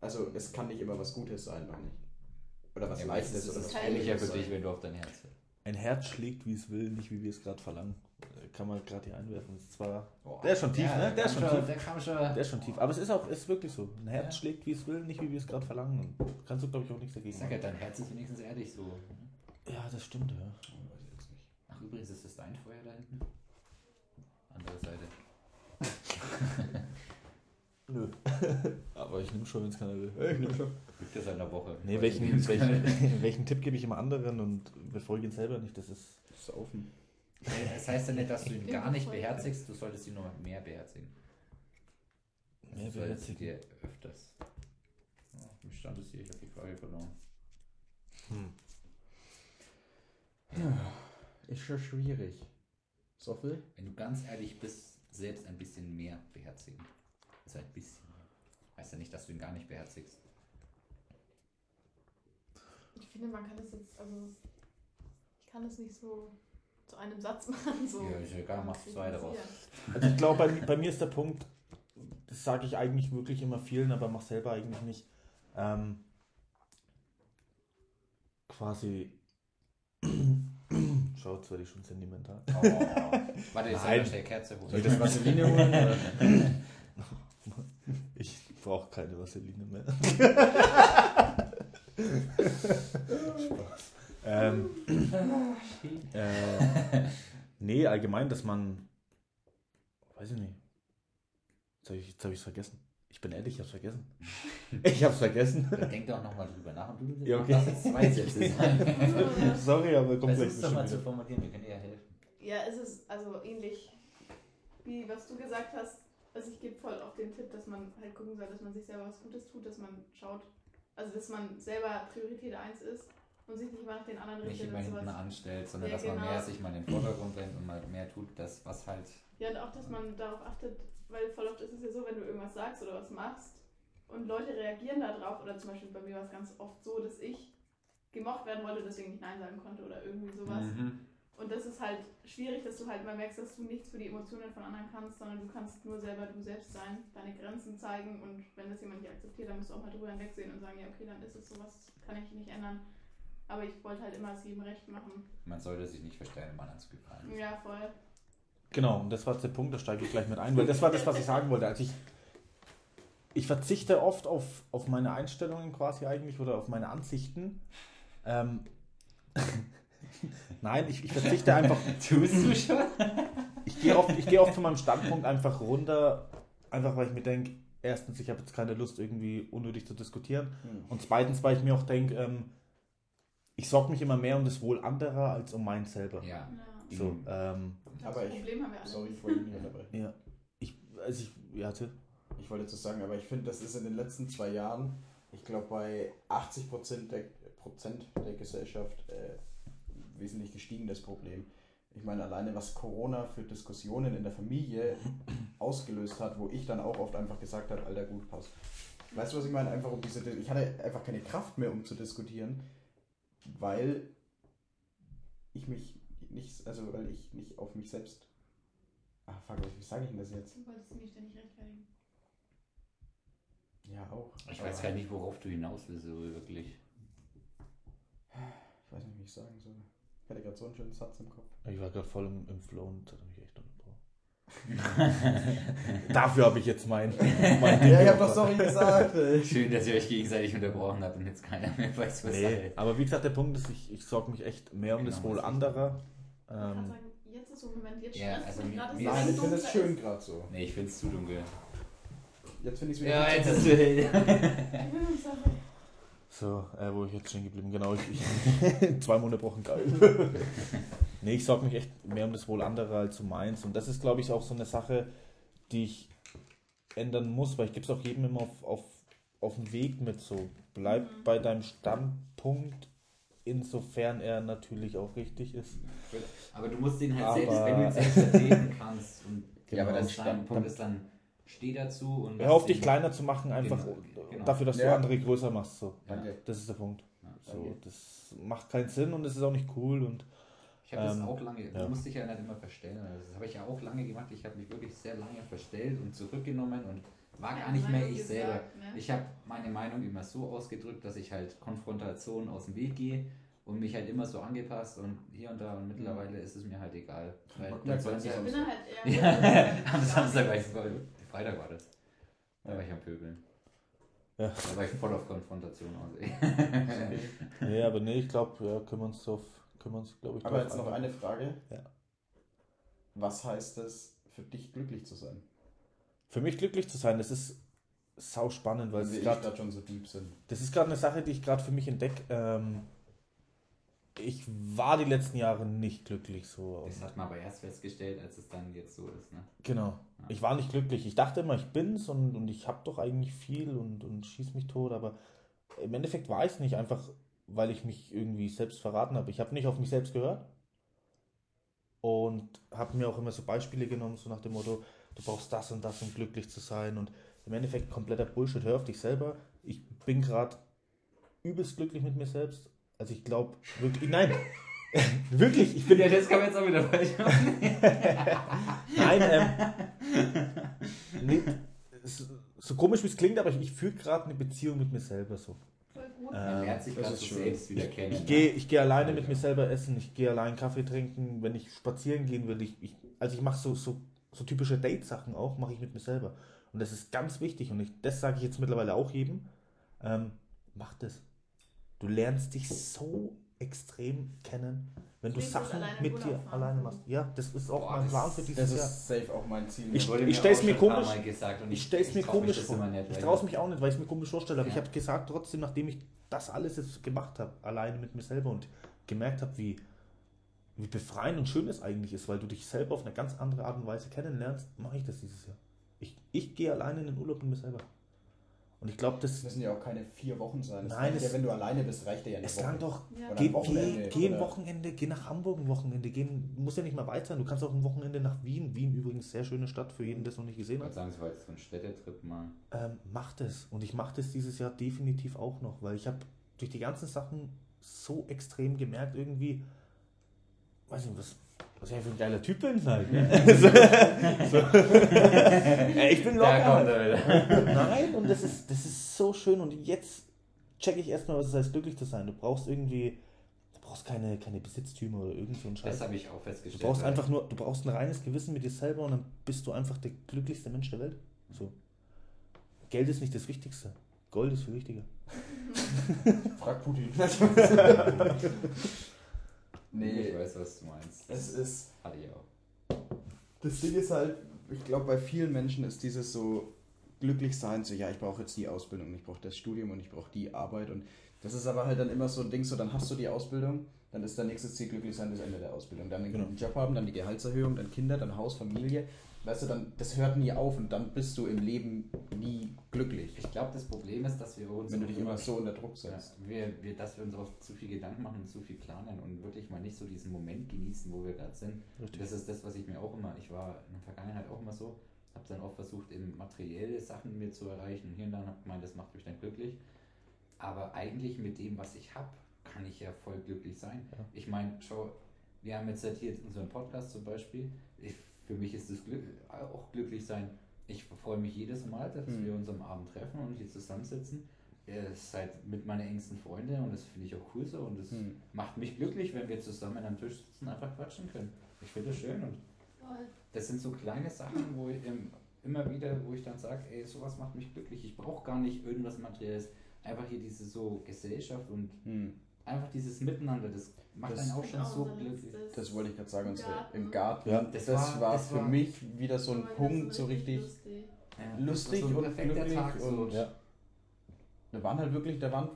Also, es kann nicht immer was Gutes sein, meine ich. Oder was Ja, meistens Leichtes ist oder es was Gutes für dich, wenn du auf dein Herz hörst. Ein Herz schlägt, wie es will, nicht wie wir es gerade verlangen. Äh, Kann man gerade hier einwerfen. Das ist zwar, Boah. Der ist schon tief, ne? Der ist kam schon tief. Der kam schon. der ist schon tief. Aber es ist auch ist wirklich so. Ein Herz Ja. schlägt, wie es will, nicht wie wir es gerade verlangen. Kannst du, glaube ich, auch nichts Ich dagegen sag ja, dein Herz ist wenigstens ehrlich so. Ja, das stimmt, ja. Weiß ich jetzt nicht. Ach, übrigens ist das dein Feuer da hinten? Andere Seite. Nö. Aber ich nehme schon, wenn es keiner will. Ich nehme schon. Gibt es eine Woche. Nee, welchen, welchen, welchen Tipp gebe ich immer anderen und befolge ihn selber nicht? Das ist. Saufen. Das heißt ja nicht, dass du ihn gar nicht beherzigst, du solltest ihn nur mehr beherzigen. Mehr sie beherzigen. dir öfters. Ja, Wie stand es hier? Ich habe die Frage verloren. Hm. Ist schon schwierig. So viel? Wenn du ganz ehrlich bist, selbst ein bisschen mehr beherzigen. Also ein bisschen. Heißt ja nicht, dass du ihn gar nicht beherzigst. Ich finde, man kann das jetzt, also ich kann das nicht so zu einem Satz machen. So Ja, ist egal, machst du zwei daraus. Also ich glaube, bei, bei mir ist der Punkt, das sage ich eigentlich wirklich immer vielen, aber mach selber eigentlich nicht. Ähm, quasi. Schau, jetzt werde ich schon sentimental. Oh. Warte, jetzt soll ich schnell Kerze holen. Soll ich das Vaseline holen? Brauche keine Vaseline mehr. Spaß. Ähm, äh, nee, allgemein, dass man. Weiß ich nicht. Jetzt habe ich es hab vergessen. Ich bin ehrlich, ich hab's vergessen. Ich hab's vergessen. Dann denk doch nochmal drüber nach und du Ja, okay. lass jetzt zwei Sätze sein. Sorry, aber kommt gleich Versuch's doch mal zu formulieren, wir können dir ja helfen. Ja, es ist also ähnlich wie was du gesagt hast. Also ich gebe voll auf den Tipp, dass man halt gucken soll, dass man sich selber was Gutes tut, dass man schaut, also dass man selber Priorität 1 ist und sich nicht immer nach den anderen Nicht richtet. immer und hinten sowas. anstellt, sondern Ja, dass man genau. mehr sich mal in den Vordergrund bringt und mal mehr tut, das was halt. Ja, und auch, dass man darauf achtet, weil voll oft ist es ja so, wenn du irgendwas sagst oder was machst und Leute reagieren darauf, oder zum Beispiel bei mir war es ganz oft so, dass ich gemocht werden wollte, deswegen nicht Nein sagen konnte oder irgendwie sowas. Mhm. Und das ist halt schwierig, dass du halt mal merkst, dass du nichts für die Emotionen von anderen kannst, sondern du kannst nur selber du selbst sein, deine Grenzen zeigen und wenn das jemand nicht akzeptiert, dann musst du auch mal drüber hinwegsehen und sagen, ja okay, dann ist es sowas, kann ich nicht ändern. Aber ich wollte halt immer es jedem recht machen. Man sollte sich nicht verstellen, um anderen zu gefallen. Ja, voll. Genau, und das war jetzt der Punkt, da steige ich gleich mit ein, weil das war das, was ich sagen wollte. Also ich, ich verzichte oft auf, auf meine Einstellungen quasi eigentlich oder auf meine Ansichten. Ähm, Nein, ich, ich verzichte einfach. Tust du schon? Ich gehe oft, ich gehe oft von meinem Standpunkt einfach runter, einfach weil ich mir denke, erstens, ich habe jetzt keine Lust, irgendwie unnötig zu diskutieren. Hm. Und zweitens, weil ich mir auch denke, ähm, ich sorge mich immer mehr um das Wohl anderer als um mein selber. Ja. Ja. So, ähm, Aber das ich- Problem haben wir alle. Sorry, ich wollte nicht unterbrechen. ja. Ich, also ich, ja, Till. Ich wollte jetzt sagen, aber ich finde, das ist in den letzten zwei Jahren, ich glaube, bei 80 Prozent der, Prozent der Gesellschaft äh, wesentlich gestiegen, das Problem. Ich meine, alleine was Corona für Diskussionen in der Familie ausgelöst hat, wo ich dann auch oft einfach gesagt habe, Alter, gut, passt. Weißt du, was ich meine? Einfach um diese, ich hatte einfach keine Kraft mehr, um zu diskutieren, weil ich mich nicht, also weil ich nicht auf mich selbst. Ah, fuck, wie sage ich denn das jetzt? Du wolltest mich ständig rechtfertigen. Ja, auch. Ich weiß gar nicht, worauf du hinaus willst, so wirklich. Ich weiß nicht, wie ich sagen soll. Ich hatte gerade so einen schönen Satz im Kopf. Ich war gerade voll im, im Flow und das hat mich echt unterbrochen. Dafür habe ich jetzt mein, mein Ding Ja, ich hab doch sorry gesagt. ey. Schön, dass ihr euch gegenseitig unterbrochen habt und jetzt keiner mehr weiß, was Nee, Sache aber wie gesagt, der Punkt ist, ich, ich sorge mich echt mehr um das Genau, Wohl das ist- anderer. Ich kann Ähm, sagen, jetzt ist so ein Moment, jetzt Ja, also mir- gerade, es Nein, ich finde es schön ist. gerade so. Nee, ich find's zu dunkel. Jetzt finde ich es wieder Ja, jetzt hell. Gewöhnungssache. So, äh, wo ich jetzt stehen geblieben? Genau, ich, ich zwei Monate brauchen geil. nee, ich sorge mich echt mehr um das Wohl anderer als um meins. Und das ist, glaube ich, auch so eine Sache, die ich ändern muss, weil ich gebe es auch jedem immer auf, auf, auf den Weg mit so. Bleib Mhm. bei deinem Standpunkt, insofern er natürlich auch richtig ist. Aber du musst den halt Aber- selbst, wenn du ihn selbst vertreten kannst. Und Genau, aber dein dann- Standpunkt dann- ist dann, steh dazu und. Hör auf, dich kleiner zu machen, einfach Genau, genau. dafür, dass du Ja. andere größer machst. So. Ja. Danke. Das ist der Punkt. Ja. So, das macht keinen Sinn und es ist auch nicht cool. Und Ich habe das Ähm, auch lange, ja. du musst dich ja nicht immer verstellen. Also Das habe ich ja auch lange gemacht. Ich habe mich wirklich sehr lange verstellt und zurückgenommen und war Ja, gar nicht mehr ich selber. gesagt, ne? Ich habe meine Meinung immer so ausgedrückt, dass ich halt Konfrontation aus dem Weg gehe und mich halt immer so angepasst und hier und da und mittlerweile ist es mir halt egal. Weil Ich halt bin halt eher. Ja, am Samstag war ich, Freitag war das. Da war ich am Pöbeln. Ja. Da war ich voll auf Konfrontation aus. Nee, aber nee, ich glaube, ja, können wir uns drauf, können wir uns, glaube ich, Aber jetzt noch eine Frage. Ja. Was heißt es für dich glücklich zu sein? Für mich glücklich zu sein, das ist sau spannend, weil es wir grad, gerade schon so deep sind. das ist gerade eine Sache, die ich gerade für mich entdecke. Ähm, ich war die letzten Jahre nicht glücklich so. Das hat man aber erst festgestellt, als es dann jetzt so ist. Ne? Genau. Ich war nicht glücklich. Ich dachte immer, ich bin's und, und ich habe doch eigentlich viel und, und schieß mich tot, aber im Endeffekt war ich es nicht, einfach weil ich mich irgendwie selbst verraten habe. Ich habe nicht auf mich selbst gehört und habe mir auch immer so Beispiele genommen, so nach dem Motto, du brauchst das und das, um glücklich zu sein und im Endeffekt kompletter Bullshit. Hör auf dich selber. Ich bin gerade übelst glücklich mit mir selbst. Also ich glaube wirklich, nein, wirklich, ich bin Ja, das kann man jetzt auch wieder falsch machen. Nein, ähm, nee, es- so komisch wie es klingt, aber ich, ich führe gerade eine Beziehung mit mir selber so. Voll gut. Man Ähm, lernt sich das ist so schön. selbst wieder kennen. ich ne? gehe ich geh alleine mit mir selber essen, ich gehe allein Kaffee trinken, wenn ich spazieren gehen will. Ich, ich, also ich mache so, so, so typische Date-Sachen auch, mache ich mit mir selber. Und das ist ganz wichtig und ich, das sage ich jetzt mittlerweile auch jedem. Ähm, mach das. Du lernst dich so extrem kennen, wenn du Ich das Sachen mit dir fahren. alleine machst. Ja, das ist auch Boah, mein das- Plan für dieses Das Jahr. ist safe auch mein Ziel. Ich- Wurde ich stell's auch mir komisch- Mal gesagt und Ich stelle es mir komisch das vor. ich traue es mich auch nicht, weil ich es mir komisch vorstelle. Aber Ja. ich habe gesagt, trotzdem, nachdem ich das alles jetzt gemacht habe, alleine mit mir selber und gemerkt habe, wie, wie befreiend und schön es eigentlich ist, weil du dich selber auf eine ganz andere Art und Weise kennenlernst, mache ich das dieses Jahr. Ich, ich gehe alleine in den Urlaub mit mir selber. Und ich glaube, Das das. müssen ja auch keine vier Wochen sein. Das Nein, es- ja, wenn du alleine bist, reicht dir ja eine Es Woche. kann doch. Ja. Geh, ein Wochenende, geh, geh ein Wochenende, geh nach Hamburg ein Wochenende, geh, muss ja nicht mal weit sein. Du kannst auch ein Wochenende nach Wien. Wien übrigens sehr schöne Stadt für jeden, der es noch nicht gesehen Ich hat. würde sagen, es war jetzt so ein Städtetrip mal. ähm, mach das. Und ich mache das dieses Jahr definitiv auch noch, weil ich habe durch die ganzen Sachen so extrem gemerkt, irgendwie, weiß nicht, was, was ich für ein geiler Typ bin halt. Ne? so, so. Ey, ich bin locker. er. Nein, und das ist, das ist so schön. Und jetzt checke ich erstmal, was es heißt, glücklich zu sein. Du brauchst irgendwie, du brauchst keine, keine Besitztümer oder irgend so einen Scheiß. Das habe ich auch Du festgestellt. brauchst weil- einfach nur, du brauchst ein reines Gewissen mit dir selber und dann bist du einfach der glücklichste Mensch der Welt. So. Geld ist nicht das Wichtigste. Gold ist viel wichtiger. Frag Putin. nee, Ich weiß, was du meinst. es ist. Hatte ich auch. Das Ding ist halt, ich glaube, bei vielen Menschen ist dieses so glücklich sein, so ja, ich brauche jetzt die Ausbildung, ich brauche das Studium und ich brauche die Arbeit und das ist aber halt dann immer so ein Ding, so dann hast du die Ausbildung, dann ist dein nächstes Ziel glücklich sein, das Ende der Ausbildung, dann einen Genau. guten Job haben, dann die Gehaltserhöhung, dann Kinder, dann Haus, Familie, weißt du, dann das hört nie auf und dann bist du im Leben nie glücklich, Ich glaube, das Problem ist, dass wir uns wenn du dich immer so unter Druck Ja, setzt. wir, wir, dass wir uns auch zu viel Gedanken machen und zu viel planen und wirklich mal nicht so diesen Moment genießen, wo wir gerade sind. Richtig. Das ist das, was ich mir auch immer, ich war in der Vergangenheit auch immer so, habe dann auch versucht, eben materielle Sachen mir zu erreichen und hier und dann habe gemeint, das macht mich dann glücklich. Aber eigentlich mit dem, was ich habe, kann ich ja voll glücklich sein. Ja. Ich meine, schau, wir haben jetzt halt hier unseren Podcast zum Beispiel. Ich, für mich ist das Glück, auch glücklich sein. Ich freue mich jedes Mal, dass Mhm. wir uns am Abend treffen und hier zusammensitzen. Ihr seid mit meinen engsten Freunden und das finde ich auch cool so und das Hm. macht mich glücklich, wenn wir zusammen am Tisch sitzen und einfach quatschen können. Ich finde das schön und das sind so kleine Sachen, wo ich immer wieder, wo ich dann sage, ey, sowas macht mich glücklich. Ich brauche gar nicht irgendwas Materielles. Einfach hier diese so Gesellschaft und Hm. Einfach dieses Miteinander, das macht Das- einen auch schon Auch so unser glücklich. Das wollte ich gerade sagen, Garten. im Garten. Ja. das, Das war, war- das für war- mich wieder so ein das Punkt, so richtig. lustig. Ja, lustig war so und glücklich Tag, so. und- Ja. Da waren halt wirklich, da waren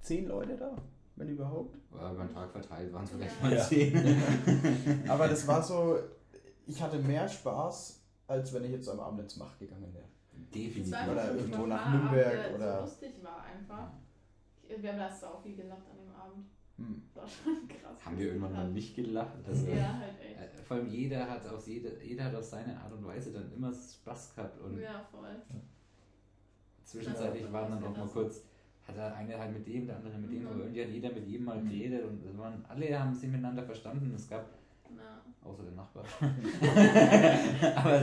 zehn Leute da, wenn überhaupt. Ja, über den Tag verteilt waren es vielleicht Ja. mal Ja. zehn. Aber das war so, ich hatte mehr Spaß, als wenn ich jetzt am Abend ins Macht gegangen wäre. Definitiv. War Oder irgendwo nach Nürnberg der oder- So lustig war einfach. Wir haben da auch viel gelacht an dem Abend. Hm. Das war schon krass. Haben wir irgendwann mal nicht gelacht? Also, Ja, halt echt. äh, Vor allem jeder hat, auf jede, jeder hat auf seine Art und Weise dann immer Spaß gehabt und Ja, voll. zwischenzeitlich Ja, waren dann auch mal ausgelassen. kurz, hat der eine halt mit dem, der andere mit dem, Mhm. aber irgendwie hat jeder mit jedem mal Mhm. geredet und waren, alle haben sich miteinander verstanden. Es gab Na, außer den Nachbarn. aber,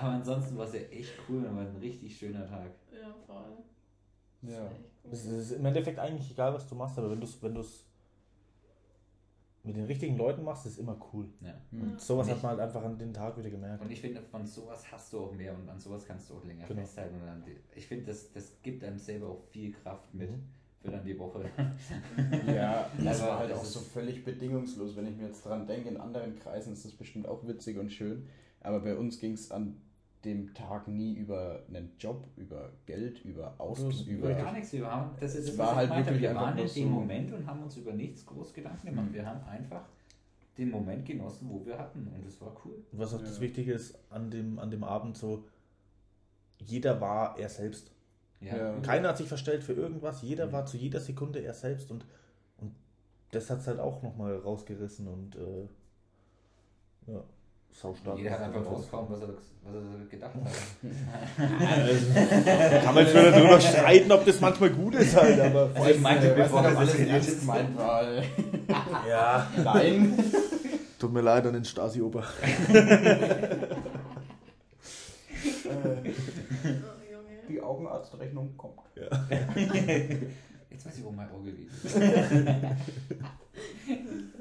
aber ansonsten war es ja echt cool und war ein richtig schöner Tag. Ja, voll. Ja. Das ist echt cool. Es ist im Endeffekt eigentlich egal, was du machst, aber wenn du es wenn du's mit den richtigen Leuten machst, ist immer cool. Ja. Und sowas Nicht- hat man halt einfach an den Tag wieder gemerkt. Und ich finde, von sowas hast du auch mehr und an sowas kannst du auch länger Genau. festhalten. Und dann, ich finde, das, das gibt einem selber auch viel Kraft mit Mhm. für dann die Woche. Ja, das war halt das auch so völlig bedingungslos. Wenn ich mir jetzt dran denke, in anderen Kreisen ist das bestimmt auch witzig und schön. Aber bei uns ging es an dem Tag nie über einen Job, über Geld, über Autos, Über über. gar nichts. Wir haben, das ist das, war was ich halt meinte. wirklich Wir waren in dem so- Moment und haben uns über nichts groß Gedanken gemacht. Mhm. Wir haben einfach den Moment genossen, wo wir hatten. Und das war cool. Und was auch das Ja. Wichtige ist an dem, an dem Abend so, jeder war er selbst. Ja. Keiner hat sich verstellt für irgendwas, jeder Mhm. war zu jeder Sekunde er selbst und, und das hat es halt auch nochmal rausgerissen und äh, ja, saustark. Jeder hat einfach rausgekommen, was er, was er gedacht hat. Also, kann man jetzt wieder darüber streiten, ob das manchmal gut ist halt, aber Also ich meinte, Äh, bevor das alles ernst ist. gemeint war. ja, Nein. tut mir leid an den Stasi-Ober. Äh. Die Augenarztrechnung kommt. Jetzt weiß ich, wo mein Auge liegt. Ich bin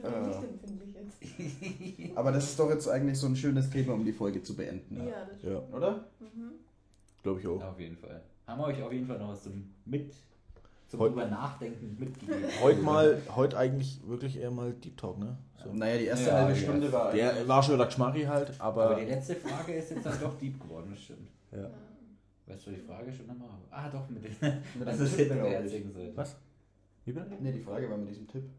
Äh. nicht empfindlich jetzt. Aber das ist doch jetzt eigentlich so ein schönes Thema, um die Folge zu beenden. Ja, das Ja. stimmt. Oder? Mhm. Glaube ich auch. Auf jeden Fall. Haben wir euch auf jeden Fall noch was zum Mit, zum Heute- drüber nachdenken mitgegeben. Heute mal, heute eigentlich wirklich eher mal Deep Talk, ne? So. Naja, die erste Ja, halbe Stunde war. Der war schon der Geschmacki halt, Aber aber die letzte Frage ist jetzt dann doch deep geworden, das stimmt. ja. Weißt du die Frage schon nochmal? Ah, doch, mit dem. einem ist glaub ich. beherzigen sollte. Was? Wie bitte? Ne, die Frage war mit diesem Tipp.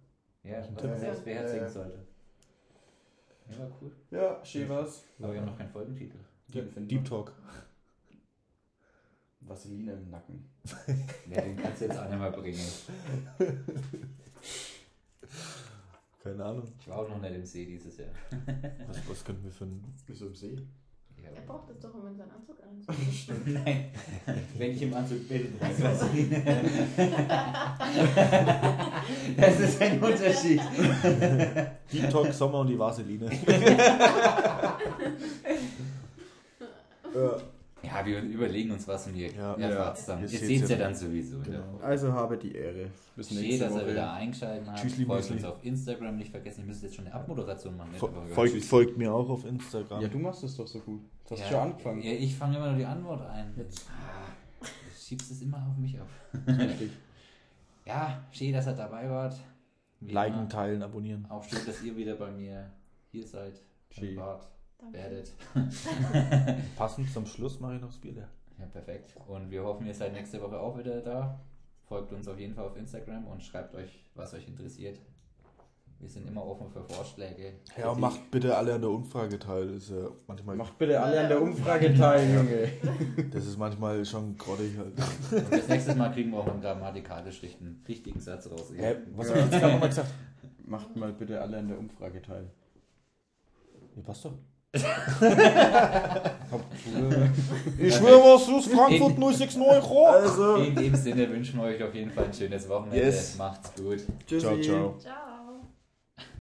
Ja, was man selbst beherzigen sollte. Ja, war cool. Ja, schön was. Aber wir haben noch keinen Folgentitel. Finden Deep. Talk. Vaseline im Nacken. Ja, den kannst du jetzt auch nicht mehr bringen. Keine Ahnung. Ich war auch noch nicht im See dieses Jahr. Was, was könnten wir für ein. Wieso im See? Ja, Er braucht das doch, um in seinen Anzug anzuziehen. Nein, wenn ich im Anzug bin. Was ich Das ist ein Unterschied. Deep Talk, Sommer und die Vaseline. ja. Ja, wir überlegen uns was und ihr Ja. erfahrt's dann. Ihr seht ja ja dann sowieso. der Genau. Also habe die Ehre. Bis Schön, nächste dass ihr wieder eingeschaltet habt. Tschüssli, Folgt uns auf Instagram nicht vergessen. Ihr müsst jetzt schon eine Abmoderation machen. Folgt, folgt mir auch auf Instagram. Ja, du machst es doch so gut. Du hast Ja, schon angefangen. Ja, ich fange immer nur die Antwort ein. Ah, du schiebst es immer auf mich ab. Richtig. Ja, schön, dass ihr dabei wart. Wie Liken, immer. teilen, abonnieren. Auch schön, dass ihr wieder bei mir hier seid. Schön. Danke. Werdet. Passend zum Schluss mache ich noch das Bier leer. Ja, perfekt. Und wir hoffen, ihr seid nächste Woche auch wieder da. Folgt uns auf jeden Fall auf Instagram und schreibt euch, was euch interessiert. Wir sind immer offen für Vorschläge. Ja, macht bitte alle an der Umfrage teil. Ist ja manchmal, Macht bitte alle an der Umfrage teil, Junge. das ist manchmal schon grottig halt. Und das nächste Mal kriegen wir auch einen grammatikalisch richtigen, richtigen Satz raus. Hä, was Ja. hab ich jetzt gerade nochmal gesagt? Macht mal bitte alle an der Umfrage teil. Ja, passt doch. Ich schwöre was, aus Frankfurt 069 Euro. Also, In dem Sinne wünschen wir euch auf jeden Fall ein schönes Wochenende. Yes. Macht's gut. tschüssi. Ciao, ciao. Ciao.